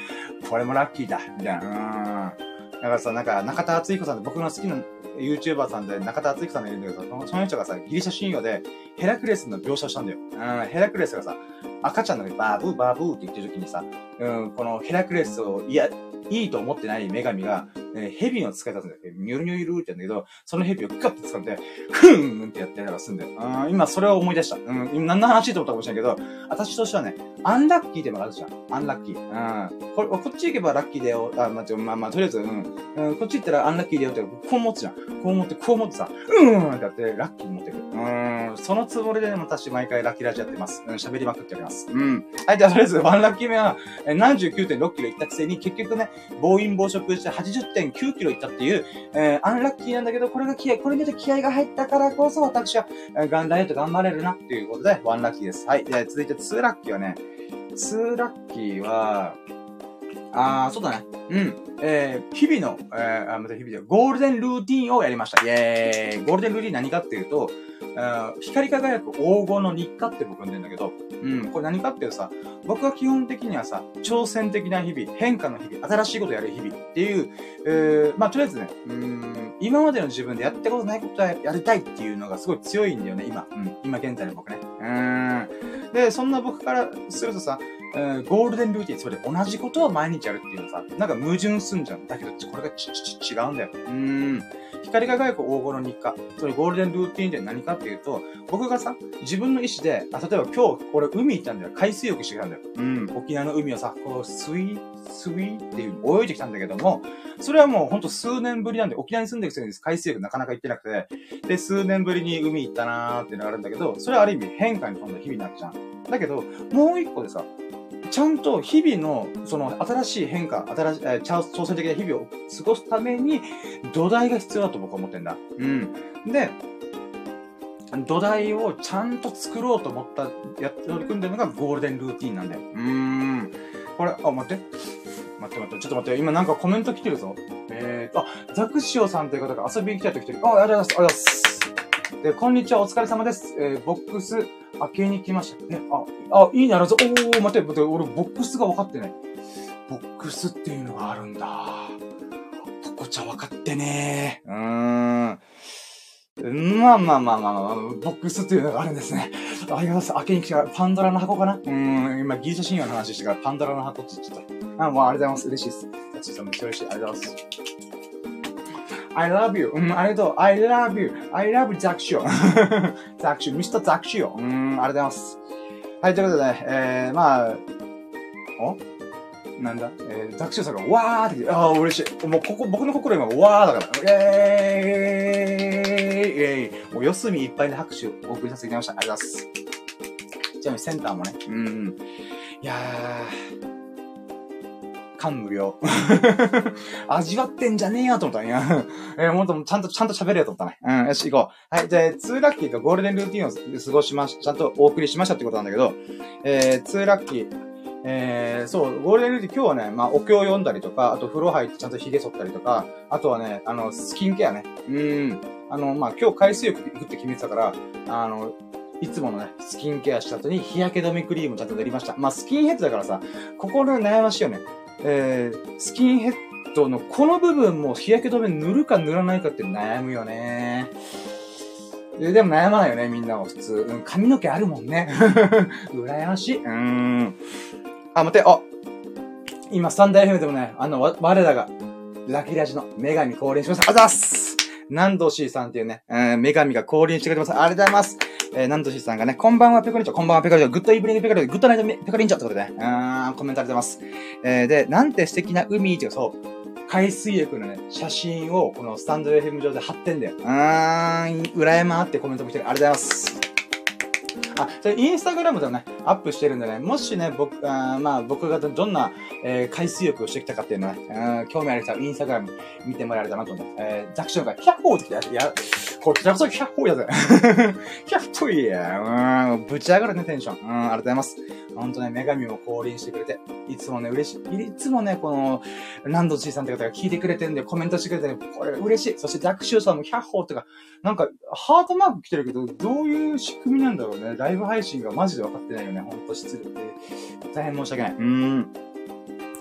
Speaker 1: これもラッキーだ。みたいな。うん。だからさ、なんか、中田敦彦さんって僕の好きな YouTuber さんで中田敦彦さんがいるんだけど、その人がさ、ギリシャ神話でヘラクレスの描写をしたんだよ。うん、ヘラクレスがさ、赤ちゃんの時バーブーバーブーって言ってる時にさ、うん、このヘラクレスを、いや、いいと思ってない女神が、えー、蛇の使い方で、ニュルニュルって言うんだけど、その蛇をカッて掴んで、ふーんってやってたらすんだよ。うん、今それを思い出した。うん、今何の話と思ったかもしれないけど、私としてはね、アンラッキーってのがあるじゃん。アンラッキー。うん。これ、こっち行けばラッキーだよ。あ、まあ、まあ、とりあえず、うん。うん、こっち行ったらアンラッキーだよって、こう持つじゃん。こう持って、こう持ってさ、うーんってやって、ラッキーに持ってくる。うん、そのつもりで、ね、私毎回ラッキーラジやってます。うん、喋りまくってやります。うん。はい、じゃあとりあえず、ワンラッキー目は、え79.6キロ行ったくせに、結局ね、暴飲暴食して80.9キロいったっていう、えー、アンラッキーなんだけど、これが気合、これによって気合が入ったからこそ、私は、えー、ガンダイエット頑張れるな、っていうことで、ワンラッキーです。はい。で、続いて、ツーラッキーはね、ツーラッキーは、あー、そうだね。うん。えー、日々の、えー、あ、また日々で、ゴールデンルーティンをやりました。イェーイゴールデンルーティン何かっていうと、光り輝く黄金の日課って僕呼んでんだけど、うん、これ何かっていうとさ、僕は基本的にはさ、挑戦的な日々、変化の日々、新しいことやる日々っていう、えー、まあ、とりあえずね、うん、今までの自分でやったことないことはやりたいっていうのがすごい強いんだよね、今。うん、今現在の僕ね。うん。で、そんな僕からするとさ、えー、ゴールデンルーティン、つまり同じことを毎日やるっていうのさ、なんか矛盾すんじゃん。だけど、これがち、ち、ち、違うんだよ。うん。光が輝く黄金の日課。それゴールデンルーティンって何かっていうと、僕がさ、自分の意思で、あ、例えば今日、俺海行ったんだよ。海水浴してきたんだよ。うん。沖縄の海をさ、こう、スイー、スイーっていう泳いできたんだけども、それはもうほんと数年ぶりなんで、沖縄に住んでるくせに海水浴なかなか行ってなくて、で、数年ぶりに海行ったなーっていうのがあるんだけど、それはある意味変化に富んだ日々になっちゃう。だけど、もう一個でさ、ちゃんと日々の、その新しい変化、新しい、えー、挑戦的な日々を過ごすために、土台が必要だと僕は思ってんだ。うん。で、土台をちゃんと作ろうと思った、や、取り組んでるのがゴールデンルーティンなんだよ。うーん。これ、あ、待って。待って待って、ちょっと待って、今なんかコメント来てるぞ。えーと、あ、ザクシオさんという方が遊びに来たと来てる。あ、ありがとうございます。ありがとうございます。で、こんにちは、お疲れ様です。えー、ボックス、開けに来ました。ね、あ、あ、いいね、あらず、おー、待って、待って、俺、ボックスが分かってない。ボックスっていうのがあるんだ。ここちゃ分かってねー。うーん。まあまあまあまあまあ、ボックスっていうのがあるんですね。ありがとうございます。開けに来たパンドラの箱かなうーん、今ギリシャ神話の話してからパンドラの箱って言っちゃった。あ、もうありがとうございます。嬉しいです。タチさんめっちゃ嬉しい。ありがとうございます。I love you. うん、ありがとう。I love you. I love ザクシオ。ザクシオ。ミスターザクシオ。うん、ありがとうございます。はい、ということでね、えー、まあ、お？なんだ？えー、ザクシュさんがわーって来て、ああ、嬉しい。もうここ、僕の心今わーだから。えー、えーイ、もう四隅いっぱいで拍手をお送りさせていただきました。ありがとうございます。ちなみにセンターもね、うん。いやー、感無量。味わってんじゃねえよと思ったね。えー、もっとちゃんと、ちゃんと喋れよと思ったね。うん、よし、行こう。はい、じゃあ、2ラッキーとゴールデンルーティンを過ごしまし、ちゃんとお送りしましたってことなんだけど、えー、2ラッキー、えー、そう、ゴールデンルーティン今日はね、まあ、お経を読んだりとか、あと風呂入ってちゃんと髭剃ったりとか、あとはね、あの、スキンケアね。うん。あの、まあ、今日海水浴行くって決めてたから、あの、いつものね、スキンケアした後に日焼け止めクリームちゃんと塗りました。まあ、スキンヘッドだからさ、心悩ましいよね。えー、スキンヘッドのこの部分も日焼け止め塗るか塗らないかって悩むよね。でも悩まないよね、みんなは普通。うん、髪の毛あるもんね。羨ましい。うーん。あ、待って、あ今、スタンダイフでもね、あの、我らが、ラキラジの女神降臨しました。あざっす南道 C さんっていうね、えー、女神が降臨してくれてます。ありがとうございます。えー、南道 C さんがね、こんばんはペコリンチョ、こんばんはペコリンチョ、 good evening ペコリンチョ、 good night ペコリンチョってことでね、うーん、コメントありがとうございます。えー、で、なんて素敵な海っていうかそう、海水浴のね、写真をこのスタンド FM 上で貼ってんだよ。うーん、羨まってコメントも来てる。ありがとうございます。あ、それインスタグラムでもね、アップしてるんでね、もしね、僕、あまあ僕がどんな、えー、海水浴をしてきたかっていうのはね、興味ある人はインスタグラム見てもらえたらなと思って、えー、ザクションが100歩ってきたや、いや、こちらこそ100歩やぜ。100歩いや、うん、ぶち上がるね、テンション。うん、ありがとうございます。ほんとね、女神も降臨してくれて、いつもね、嬉しい。いつもね、この、南度じいさんって方が聞いてくれてんで、コメントしてくれてね、これ嬉しい。そして、ザクシューさんも100歩ってか、なんか、ハートマーク来てるけど、どういう仕組みなんだろうね。ライブ配信がマジで分かってないよね。ほんと失礼で。大変申し訳ない。うーん。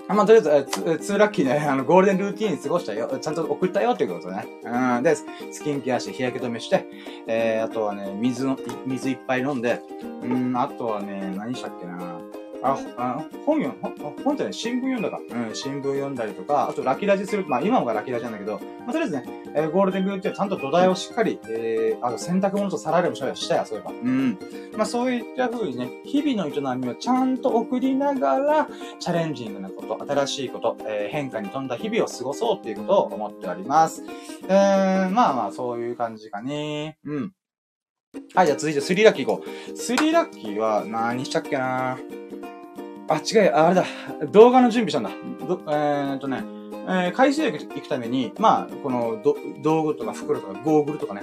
Speaker 1: まあ、とりあえず、ツーラッキーね、あの、ゴールデンルーティーン過ごしたよ。ちゃんと送ったよっていうことね。うん。で、スキンケアして日焼け止めして、えー、あとはね、水の、水いっぱい飲んで、うん、あとはね、何したっけな。あ、あ本読ん、本じゃない、新聞読んだか。うん、新聞読んだりとか、あとラキラジする、まあ今もがラキラジなんだけど、まあとりあえずね、えー、ゴールデングーってちゃんと土台をしっかり、えー、あと洗濯物と皿でもしたや、そういえば。うん。まあそういった風にね、日々の営みをちゃんと送りながら、チャレンジングなこと、新しいこと、えー、変化に富んだ日々を過ごそうっていうことを思っております。えー、まあまあそういう感じかね。うん。はい、じゃあ続いてスリラッキー行こう。スリラッキーは何したっけな？あ、違う、あれだ。動画の準備したんだ。どえー、っとね、えー、海水浴行くために、まあ、このど、道具とか袋とかゴーグルとかね、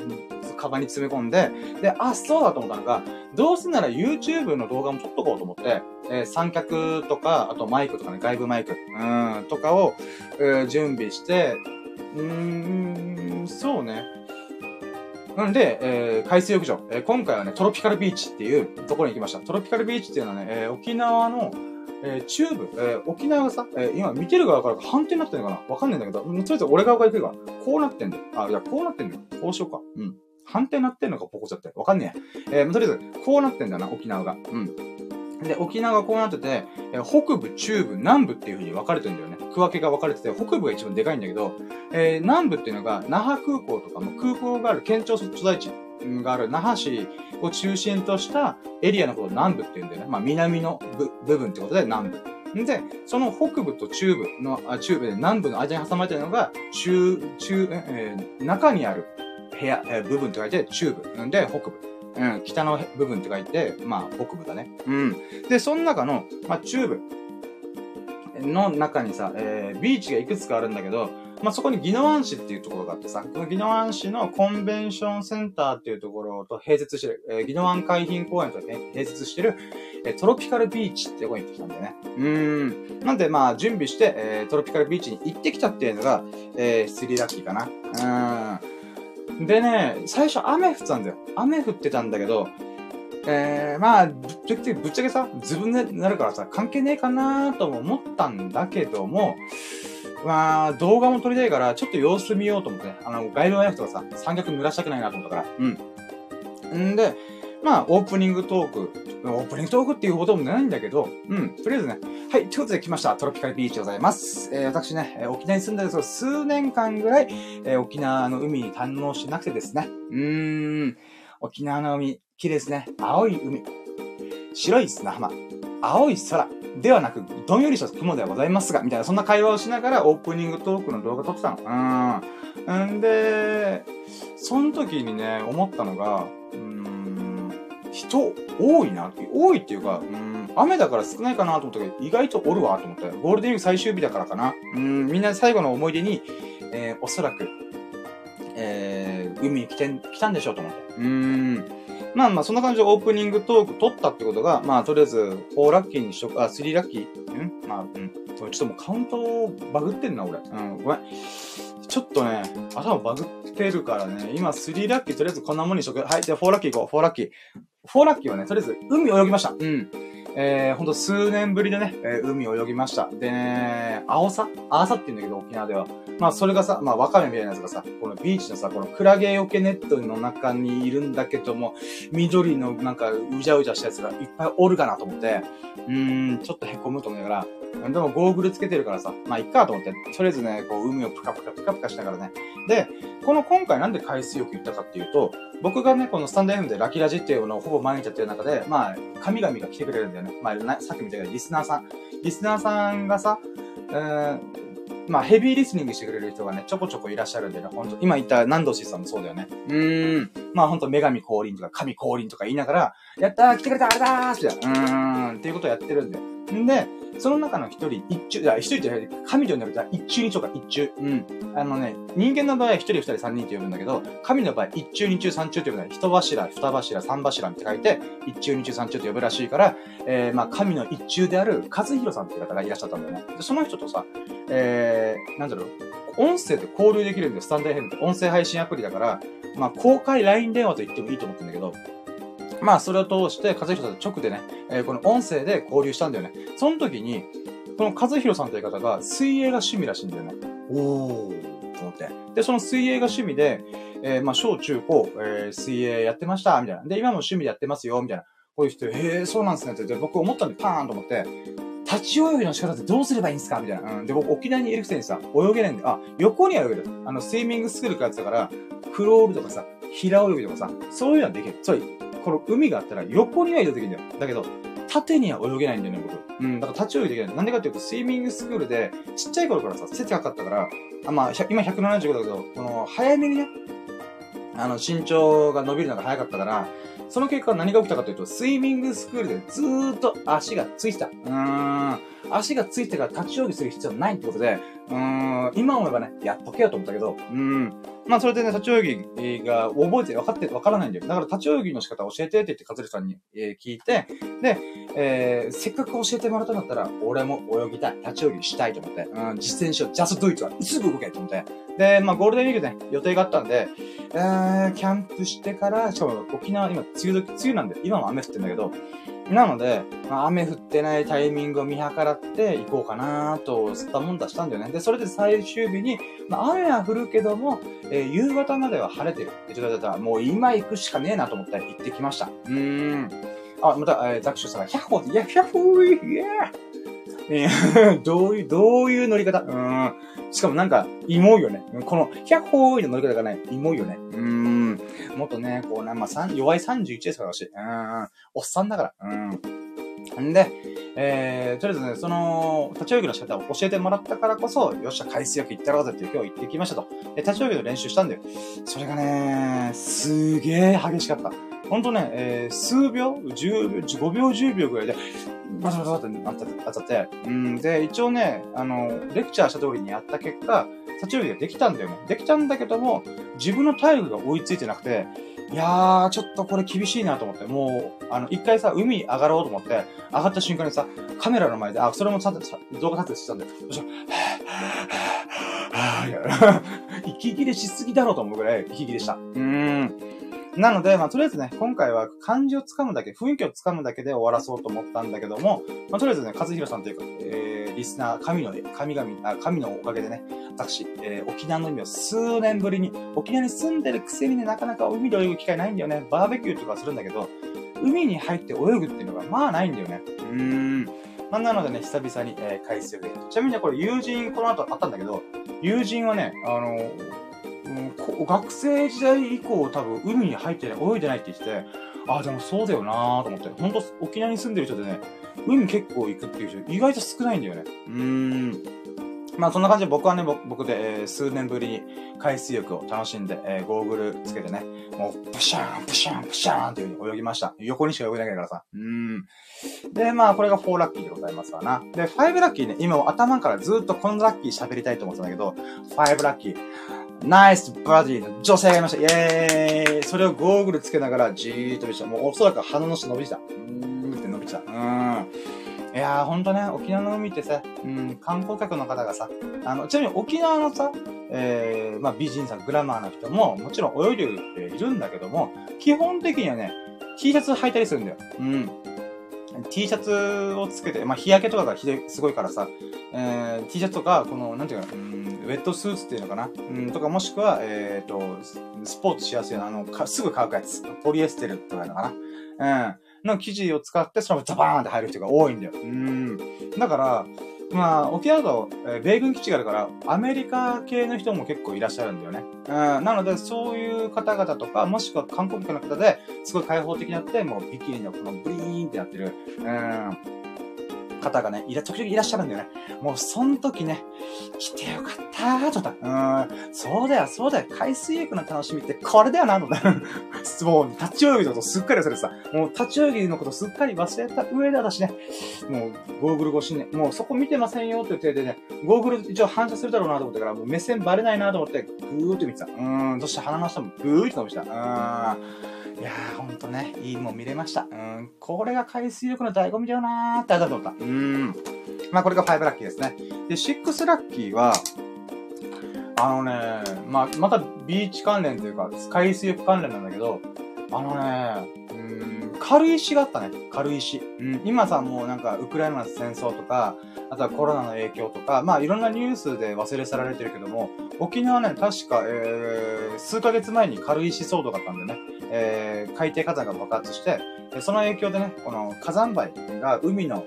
Speaker 1: カバンに詰め込んで、で、あ、そうだと思ったのが、どうせなら YouTube の動画も撮っとこうと思って、えー、三脚とか、あとマイクとかね、外部マイク、うん、とかを、えー、準備して、うーん、そうね。なんで、えー、海水浴場、えー、今回はね、トロピカルビーチっていうところに行きました。トロピカルビーチっていうのはね、えー、沖縄の、えー、中部、えー、沖縄がさ、えー、今見てる側から反転になってるのかな？わかんないんだけど、とりあえず俺側から行くから、こうなってんだよ。あ、いや、こうなってんだよ。こうしようか。うん。反転なってんのか、ポコちゃって。わかんねえ。えー、とりあえず、こうなってんだよな、沖縄が。うん。で、沖縄がこうなってて、え、北部、中部、南部っていう風に分かれてるんだよね。区分けが分かれてて、北部が一番でかいんだけど、えー、南部っていうのが、那覇空港とか、も空港がある県庁所在地がある那覇市を中心としたエリアのことを南部っていうんだよね。まあ、南の部分ってことで南部。で、その北部と中部の、あ中部で南部の間に挟まれてるのが、中、中、えー、中にある部屋、えー、部分って書いて中部。んで、北部。うん、北の部分って書いて、まあ、北部だね。うん。で、その中の、まあ、中部の中にさ、えー、ビーチがいくつかあるんだけど、まあ、そこに宜野湾市っていうところがあってさ、この宜野湾市のコンベンションセンターっていうところと併設してる、えー、宜野湾海浜公園と併設してる、えー、トロピカルビーチってところに行ってきたんだよね。うーん。なんで、まあ、準備して、えー、トロピカルビーチに行ってきたっていうのが、えー、スリーラッキーかな。うん。でね、最初雨降ってたんだよ。雨降ってたんだけど、えー、まあ、ぶっちゃけ、ぶっちゃけさ、自分でなるからさ、関係ねえかなとも思ったんだけども、まあ、動画も撮りたいから、ちょっと様子見ようと思って、あの、ガイドワイフとかさ、三脚濡らしたくないなと思ったから、うん。んで、まあ、オープニングトーク、オープニングトークっていうほどもないんだけど、うん、とりあえずね、はい、ということで来ました、トロピカルビーチでございます。えー、私ね、沖縄に住んでるんですけど、数年間ぐらい、えー、沖縄の海に堪能してなくてですね、うーん、沖縄の海、綺麗ですね。青い海。白い砂浜。青い空ではなく、どんよりした雲ではございますが、みたいな、そんな会話をしながらオープニングトークの動画撮ってたの。うん。んで、その時にね、思ったのが、うん、人多いな。多いっていうか、うん、雨だから少ないかなと思ったけど、意外とおるわと思って。ゴールデンウィーク最終日だからかな。うん、みんな最後の思い出に、えー、おそらく、えー、海に来て、来たんでしょうと思って。うーん。まあまあ、そんな感じでオープニングトーク撮ったってことが、まあ、とりあえず、4ラッキーにしとく、あ、3ラッキー？ん？まあ、うん。ちょっともうカウントバグってんな、俺。うん、ごめん。ちょっとね、頭バグってるからね、今3ラッキーとりあえずこんなもんにしとく。はい、じゃあ4ラッキー行こう、4ラッキー。4ラッキーはね、とりあえず海泳ぎました。うん。えー、ほんと数年ぶりでね、えー、海泳ぎました。でね、青さ青さって言うんだけど、沖縄では。まあ、それがさ、まあ、ワカメみたいなやつがさ、このビーチのさ、このクラゲよけネットの中にいるんだけども、緑のなんか、うじゃうじゃしたやつがいっぱいおるかなと思って、うーん、ちょっと凹むと思いながら、でもゴーグルつけてるからさ、まあ、いっかと思って、とりあえずね、こう、海をプカプカプカプカしながらね。で、この今回なんで海水浴行ったかっていうと、僕がね、このスタンド FM でラキラジっていうのをほぼ毎日やってる中で、まあ、神々が来てくれるんだよね。まあ、さっきみたいなリスナーさん。リスナーさんがさ、うーん、まあ、ヘビーリスニングしてくれる人がね、ちょこちょこいらっしゃるんでね、ほんと、今言った南道氏さんもそうだよね。うーん。まあほんと、女神降臨とか神降臨とか言いながら、やったー来てくれたあれだーって、うーん、っていうことをやってるんで。んで、その中の一人、一中、一人じゃない、神と呼んでる一中二中か、一中。うん。あのね、人間の場合は一人二人三人って呼ぶんだけど、神の場合、一中二中三中って呼ぶんだよ。一柱、二柱、三柱って書いて、一中二中三中って呼ぶらしいから、えー、まあ、神の一中である、和弘さんっていう方がいらっしゃったんだよね。で、その人とさ、えー、なんだろう、音声で交流できるんで、スタンド FM って音声配信アプリだから、まあ、公開 LINE 電話と言ってもいいと思ってんだけど、まあ、それを通して、和弘さんと直でね、えー、この音声で交流したんだよね。その時に、この和弘さんという方が水泳が趣味らしいんだよね。おー、と思って。で、その水泳が趣味で、えー、まあ、小中高、えー、水泳やってました、みたいな。で、今も趣味でやってますよ、みたいな。こういう人、へえ、そうなんですね、って。僕思ったんで、パーンと思って、立ち泳ぎの仕方ってどうすればいいんですかみたいな。うん。で、僕沖縄にいるくせにさ、泳げないんで、あ、横には泳げる。あの、スイミングスクールからやってたから、クロールとかさ、平泳ぎとかさ、そういうのはできる。そうこの海があったら横には移動できるんだよ。だけど、縦には泳げないんだよね、僕。うん、だから立ち泳ぎできない。なんでかっていうと、スイミングスクールで、ちっちゃい頃からさ、背高かったから、あまあ、今175だけど、この、早めにね、あの、身長が伸びるのが早かったから、その結果何が起きたかというと、スイミングスクールでずーっと足がついてた。うーん。足がついてから立ち泳ぎする必要ないってことで、うーん、今思えばね、やっとけよと思ったけど、うーん。まあ、それでね、立ち泳ぎが覚えて、分かって、分からないんだよ。だから立ち泳ぎの仕方教えてって言って、カズルさんに、えー、聞いて、で、えー、せっかく教えてもらったんだったら、俺も泳ぎたい。立ち泳ぎしたいと思って、うん、実践しよう。ジャストドイツはすぐ動けと思って。で、まあ、ゴールデンウィークで、ね、予定があったんで、えー、キャンプしてから、しかも沖縄、今、梅雨時、梅雨なんで、今も雨降ってんだけど、なので、まあ、雨降ってないタイミングを見計らって行こうかなと、吸ったもんだしたんだよね。で、それで最終日に、まあ、雨は降るけども、えー、夕方までは晴れてるって言ってたら、もう今行くしかねえなと思って行ってきました。うーん。あ、また、えー、ザクシュさんが、ヒャッホーって、いや、ヒャッホーイエーどういう、どういう乗り方？うん。しかもなんか、イモいよね。この、ヒャッホーイの乗り方がね、イモいよね。うん。もっとね、こうね、まあ、弱い31ですから、私。うん。おっさんだから。うん。んで、えー、とりあえずね、その、立ち泳ぎの仕方を教えてもらったからこそ、よっしゃ、海水浴行ったろうぜって今日行ってきましたと。で、立ち泳ぎの練習したんだよ。それがね、すげえ激しかった。ほんとね、えー、数秒 ?10 秒、5秒、10秒ぐらいで、バタバタバタってなっちゃって、うん、で、一応ね、あの、レクチャーした通りにやった結果、立ち泳ぎができたんだよね。できたんだけども、自分の体力が追いついてなくて、いやー、ちょっとこれ厳しいなと思って、もう、あの、一回さ、海に上がろうと思って、上がった瞬間にさ、カメラの前で、あ、それもさ、動画撮影してたんだよ。そしたら、はぁ、はぁ、息切れしすぎだろうと思うぐらい息切れした。うーん。なので、まあ、とりあえずね、今回は漢字をつかむだけ、雰囲気をつかむだけで終わらそうと思ったんだけども、まあ、とりあえずね、和弘さんというか、えー、リスナー、神の、神々、あ、神のおかげでね、私、えー、沖縄の海を数年ぶりに、沖縄に住んでるくせにね、なかなか海で泳ぐ機会ないんだよね。バーベキューとかするんだけど、海に入って泳ぐっていうのが、まあないんだよね。うーん。まあ、なのでね、久々に、えー、海水浴で。ちなみにね、これ友人、この後あったんだけど、友人はね、あのー、うん学生時代以降多分海に入ってない、泳いでないって言ってて、あ、でもそうだよなーと思って。ほんと沖縄に住んでる人でね、海結構行くっていう人意外と少ないんだよね。うーん。まあそんな感じで僕はね、僕で、えー、数年ぶりに海水浴を楽しんで、えー、ゴーグルつけてね、もう、プシャーン、プシャーン、プシャーンっていう風に泳ぎました。横にしか泳げないからさ。うーん。で、まあこれが4ラッキーでございますわな。で、5ラッキーね、今頭からずっとこのラッキー喋りたいと思ってたんだけど、5ラッキー。ナイスバディの女性がいました。イェーイそれをゴーグルつけながらじーっと見てた。もうおそらく鼻の下伸びてた。うーんって伸びてた。うーん。いやー、ほんとね、沖縄の海ってさ、うん、観光客の方がさ、あの、ちなみに沖縄のさ、えー、まあ、美人さん、グラマーの人も、もちろん泳いでいるんだけども、基本的にはね、T シャツ履いたりするんだよ。うん。T シャツをつけて、まあ、日焼けとかがひですごいからさ、えー、T シャツとか、この、なんていうかな、うん、ウェットスーツっていうのかな、うん、とかもしくは、えっ、ー、と、スポーツしやすいあの、かすぐ乾くやつ。ポリエステルとかいうのかな。うん。の生地を使って、そのままザバーンって入る人が多いんだよ。うん。だから、まあ、沖縄と、え、米軍基地があるから、アメリカ系の人も結構いらっしゃるんだよね。うん。なので、そういう方々とか、もしくは韓国の方で、すごい開放的になって、もうビキニのこのブリーンってやってる、うん。方がね、いら、時々いらっしゃるんだよね。もう、その時ね、来てよかったー、と思った。うん、そうだよ、そうだよ。海水浴の楽しみってこれだよな、と思った。もう、立ち泳ぎのことすっかり忘れてさ、もう、立ち泳ぎのことすっかり忘れた上で私ね、もう、ゴーグル越しにね、もうそこ見てませんよっていう手でね、ゴーグル一応反射するだろうなと思ったから、もう目線バレないなと思って、ぐーって見てた。うん、そして鼻の下もぐーって伸びた。うん。いやー、ほんとね、いいもん見れました。うん、これが海水浴の醍醐味だよなーって改めて思った。うん。まあ、これが5ラッキーですね。で、6ラッキーは、あのね、まあ、またビーチ関連というか、海水浴関連なんだけど、あのね、うん、軽石があったね。軽石。うん、今さ、もうなんか、ウクライナの戦争とか、あとはコロナの影響とか、まあ、いろんなニュースで忘れ去られてるけども、沖縄ね、確か、えー、数ヶ月前に軽石騒動があったんだよね。えー、海底火山が爆発して、その影響でね、この火山灰が海の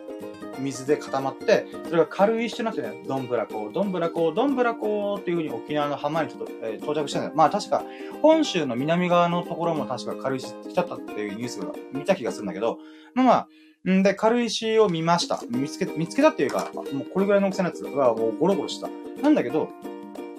Speaker 1: 水で固まって、それが軽石となってね、どんぶらこう、どんぶらこう、どんぶらこうっていう風に沖縄の浜にちょっと、えー、到着したんだよ。まあ確か、本州の南側のところも確か軽石来ちゃったっていうニュースが見た気がするんだけど、まあまあ、んで、軽石を見ました。見つけ、見つけたっていうか、もうこれぐらいの大きさのやつがもうゴロゴロした。なんだけど、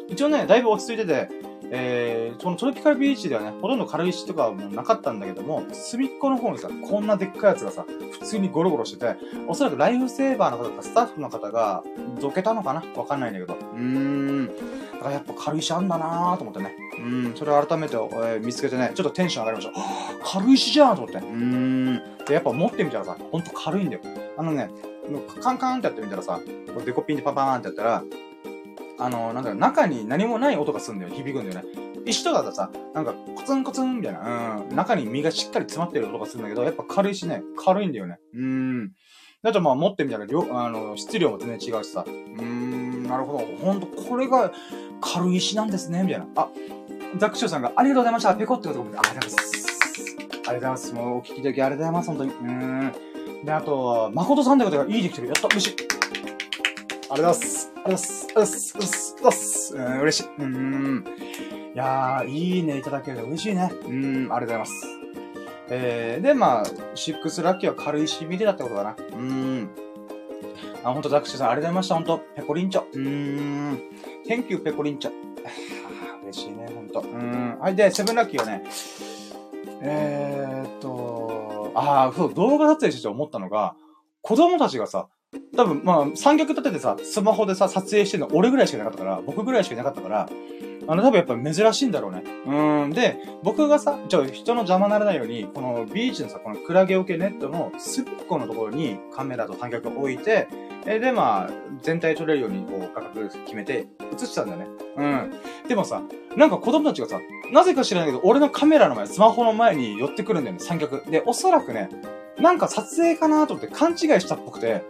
Speaker 1: 一応ね、だいぶ落ち着いてて、えー、そのトロピカルビーチではね、ほとんど軽石とかはもうなかったんだけども、隅っこの方にさ、こんなでっかいやつがさ、普通にゴロゴロしてて、おそらくライフセーバーの方とかスタッフの方が、どけたのかな？わかんないんだけど。うーん。だからやっぱ軽石あんだなーと思ってね。うん。それを改めて、えー、見つけてね、ちょっとテンション上がりました。はぁ、軽石じゃんと思って。うーん。で、やっぱ持ってみたらさ、ほんと軽いんだよ。あのね、カンカンってやってみたらさ、デコピンでパパーンってやったら、あの、なんか中に何もない音がするんだよ。響くんだよね。石とかだとさ、なんかコツンコツンみたいな、うん、中に身がしっかり詰まってる音がするんだけど、やっぱ軽いしね、軽いんだよね。うん。だとまあ持ってみたら量、あの、質量も全然違うしさ。うーん、なるほど。ほんと、これが軽い石なんですね、みたいな。あ、ザクショーさんがありがとうございました。ペコってことで、ありがとうございます。ありがとうございます。もうお聞きいただきありがとうございます、本当に。うん。で、あと、誠さんってことがいいできてる。やった、嬉しい。ありがとうございます。ありがとうございます。ありがとうございます。ありがとうございます。うん、嬉しい。うん。いやー、いいねいただけると嬉しいね。うん、ありがとうございます。えー、で、まあ、シックスラッキーは軽いしびれだってことかな。うん。あ、ほんと、ザクシさん、ありがとうございました。ほんと、ペコリンチョ。うーん。Thank you, ペコリンチョ。嬉しいね、ほんと。うん。はい、で、セブンラッキーはね、えーっと、ああ、そう、動画撮影してて思ったのが、子供たちがさ、多分、まあ、三脚立ててさ、スマホでさ、撮影してるの俺ぐらいしかなかったから、僕ぐらいしかなかったから、あの、多分やっぱ珍しいんだろうね。うん。で、僕がさ、ちょ、人の邪魔にならないように、このビーチのさ、このクラゲオケネットの隅っこのところにカメラと三脚を置いて、えで、まあ、全体撮れるように、こう、価格決めて、映してたんだよね。うん。でもさ、なんか子供たちがさ、なぜか知らないけど、俺のカメラの前、スマホの前に寄ってくるんだよね、三脚。で、おそらくね、なんか撮影かなと思って勘違いしたっぽくて、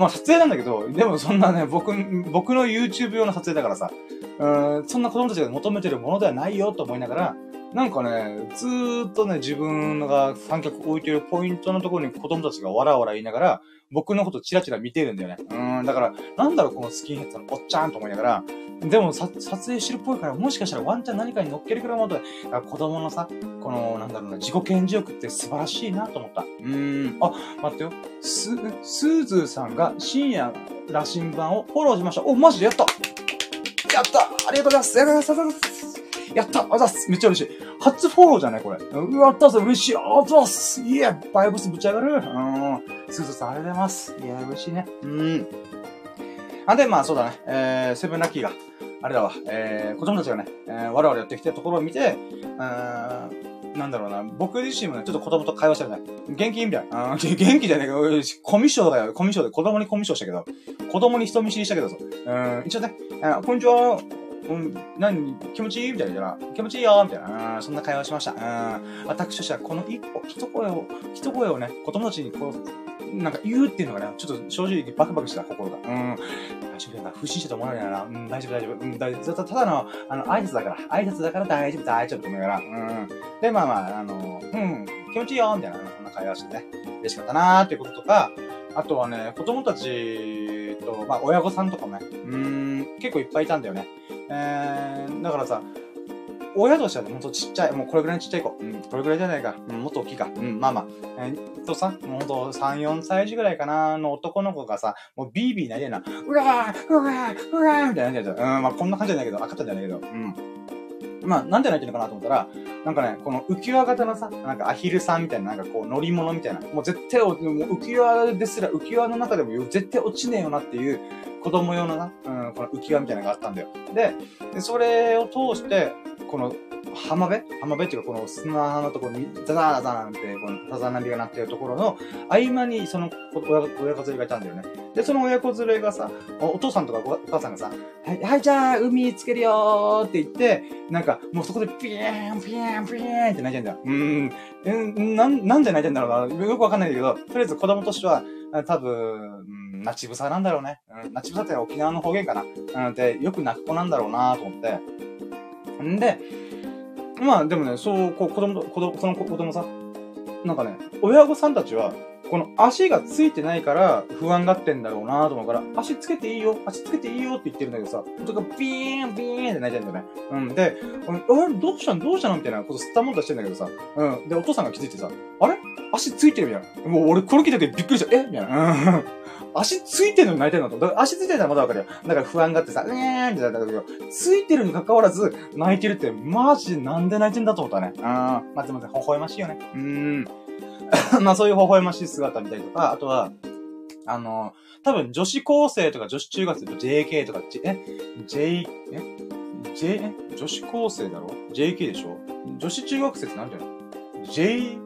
Speaker 1: まあ撮影なんだけど、でもそんなね、僕、僕の YouTube 用の撮影だからさ、うん、そんな子供たちが求めてるものではないよと思いながら、なんかね、ずーっとね、自分が三脚置いてるポイントのところに子供たちがわらわら言いながら、僕のことチラチラ見てるんだよね。うん、だから、なんだろう、このスキンヘッドのおっちゃんと思いながら、でもさ、撮影してるっぽいから、もしかしたらワンチャン何かに乗っけるくらいもと、子供のさ、この、なんだろうな、自己顕示欲って素晴らしいなと思った。うーん。あ、待ってよ。ス、スーズーさんが深夜羅針盤をフォローしました。お、マジでやったやったありがとうございますやりがとうございますやったあざっすめっちゃ嬉しい。初フォローじゃないこれ。うわったぞ嬉しいあざっすいやバイブスぶち上がるうん。スーズーさんありがとうございます。いや、嬉しいね。うん。あ、で、まあそうだね。えー、セブンラッキーが、あれだわ、えー、子供たちがね、えー、我々やってきたところを見て、うーん、なんだろうな、僕自身もね、ちょっと子供と会話したよね。元気みたいな。元気じゃねえか、コミュ障だよ。コミュ障で子供にコミュ障したけど、子供に人見知りしたけどさ。うん、一応ね、あこんにちは。うん、何、気持ちいい？みたいな。気持ちいいよみたいな。そんな会話しました。うん、私としてはこの一歩、一声を、一声をね、子供たちにこう、なんか言うっていうのがね、ちょっと正直バクバクした心が。うん。大丈夫だ。不審者と思わないな。うん、大丈夫、大丈夫。うん、大丈夫。ただの、あの、挨拶だから。挨拶だから大丈夫、大丈夫と思いながら。うん。で、まあまあ、あの、うん、気持ちいいよみたいな、そんな会話してね。嬉しかったなーっていうこととか、あとはね、子供たちと、まあ、親御さんとかもね、うん、結構いっぱいいたんだよね。えー、だからさ、親としてはね、ほんとちっちゃい、もうこれぐらいちっちゃい子。うん、これぐらいじゃないか。うん、もっと大きいか。うん、まあまあ。えー、とさ、もうほんと3、4歳児ぐらいかな、の男の子がさ、もうビービー泣いてんな。うわーうわーうわーみたいな感じで、うん、まあこんな感じじゃないけど、赤ちゃんじゃないけど、うん。まあ、なんで泣いてるのかなと思ったら、なんかね、この浮き輪型のさ、なんかアヒルさんみたいな、なんかこう乗り物みたいな、もう絶対、もう浮き輪ですら、浮き輪の中でも絶対落ちねえよなっていう、子供用のな、うん、この浮き輪みたいなのがあったんだよ。で、でそれを通して、この浜辺？浜辺っていうか、この砂のところに、ザザーザーンって、このさざ波が鳴ってるところの、合間にその親子連れがいたんだよね。で、その親子連れがさ、お父さんとかお母さんがさ、はい、はい、じゃあ、海つけるよーって言って、なんか、もうそこでピーン、ピーン、ピーンって泣いてんだよ。うーん、なん、なんで泣いてんだろうな。よくわかんないんだけど、とりあえず子供としては、多分、ナチブサなんだろうね。うん、ナチブサって沖縄の方言かな。うん、で、よく泣く子なんだろうなと思って。んで、まあでもね、そう、こう子供と、子供、その子供さ、なんかね、親御さんたちは、この足がついてないから不安がってんだろうなと思うから、足つけていいよ、足つけていいよって言ってるんだけどさ、とかビーン、ビーンって泣いてるんだよね。うん。で、あれ、どうしたの？どうしたの？みたいなことすったもんだしてんだけどさ、うん。で、お父さんが気づいてさ、あれ？足ついてるみたいな。もう俺これ聞いた時びっくりした。え？みたいな。うん。足ついてるのに泣いてるのと。だから足ついてるのまだわかるよ。だから不安があってさ、うえーんってなったけど、ついてるに関わらず泣いてるって、マジなんで泣いてんだと思ったね。うん。まあ、すいません。微笑ましいよね。うーん。まあそういう微笑ましい姿見たりとか、あとは、あの、多分女子高生とか女子中学生と JK とか、J、え ?J、え？J、え？女子高生だろ ?JK でしょ？女子中学生って何だよ ?J、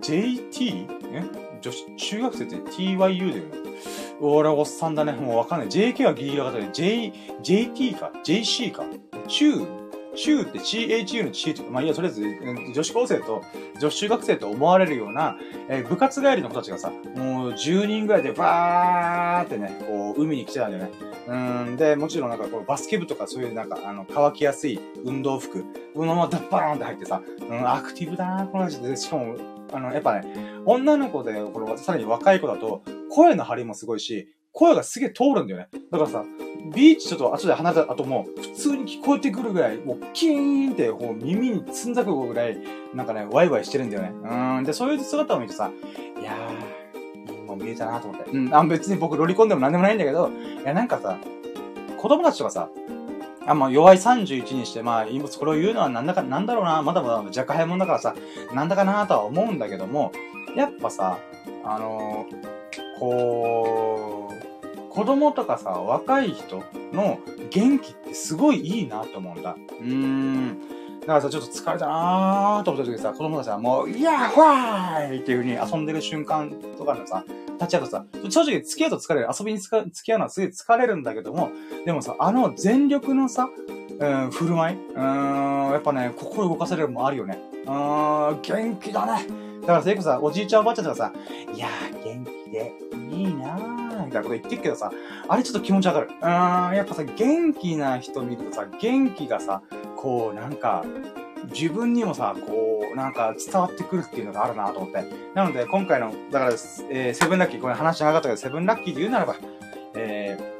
Speaker 1: JT? え？女子、中学生って TYU だよね。俺はおっさんだね。もうわかんない。JK はギリギリ分かった J、JT か ?JC か中中って CHU の中って、まあいいや、とりあえず、女子高生と、女子中学生と思われるような、えー、部活帰りの子たちがさ、もう10人ぐらいでバーってね、こう、海に来てたんだよね。うん、で、もちろんなんかこう、バスケ部とかそういうなんか、あの、乾きやすい運動服、このままダッバーンって入ってさ、うん、アクティブだなこの人で、しかも、あの、やっぱね、女の子で、この、さらに若い子だと、声の張りもすごいし、声がすげえ通るんだよね。だからさ、ビーチちょっと後で離れた後も、普通に聞こえてくるぐらい、もうキーンって、こう耳につんざくぐらい、なんかね、ワイワイしてるんだよね。うん。で、そういう姿を見てさ、いやー、もう見えたなと思って。うん。あ、別に僕ロリコンでもなんでもないんだけど、いや、なんかさ、子供たちとかさ、あ、まあ、弱い31にして、まあ、今、これを言うのはなんだか、なんだろうな、まだまだ若輩者だからさ、なんだかなとは思うんだけども、やっぱさ、あのー、こう、子供とかさ、若い人の元気ってすごいいいなと思うんだ。うーん。だからさ、ちょっと疲れたなーと思った時さ、子供たちはもう、いやーほわーいっていう風に遊んでる瞬間とかのさ、立ち会うとさ、正直付き合うと疲れる。遊びに付き合うのはすげえ疲れるんだけども、でもさ、あの全力のさ、うん、振る舞いうん、やっぱね、心動かされるもあるよね。うん、元気だね。だからそれこそさ、おじいちゃんおばあちゃんとかさ、いやー、元気でいいなーたいなこと言ってるけどさ、あれちょっと気持ちわかる。うーん、やっぱさ、元気な人見るとさ、元気がさ、こう、なんか、自分にもさ、こう、なんか伝わってくるっていうのがあるなと思って。なので、今回の、だから、えー、セブンラッキー、これ話長かったけど、セブンラッキーで言うならば、えー、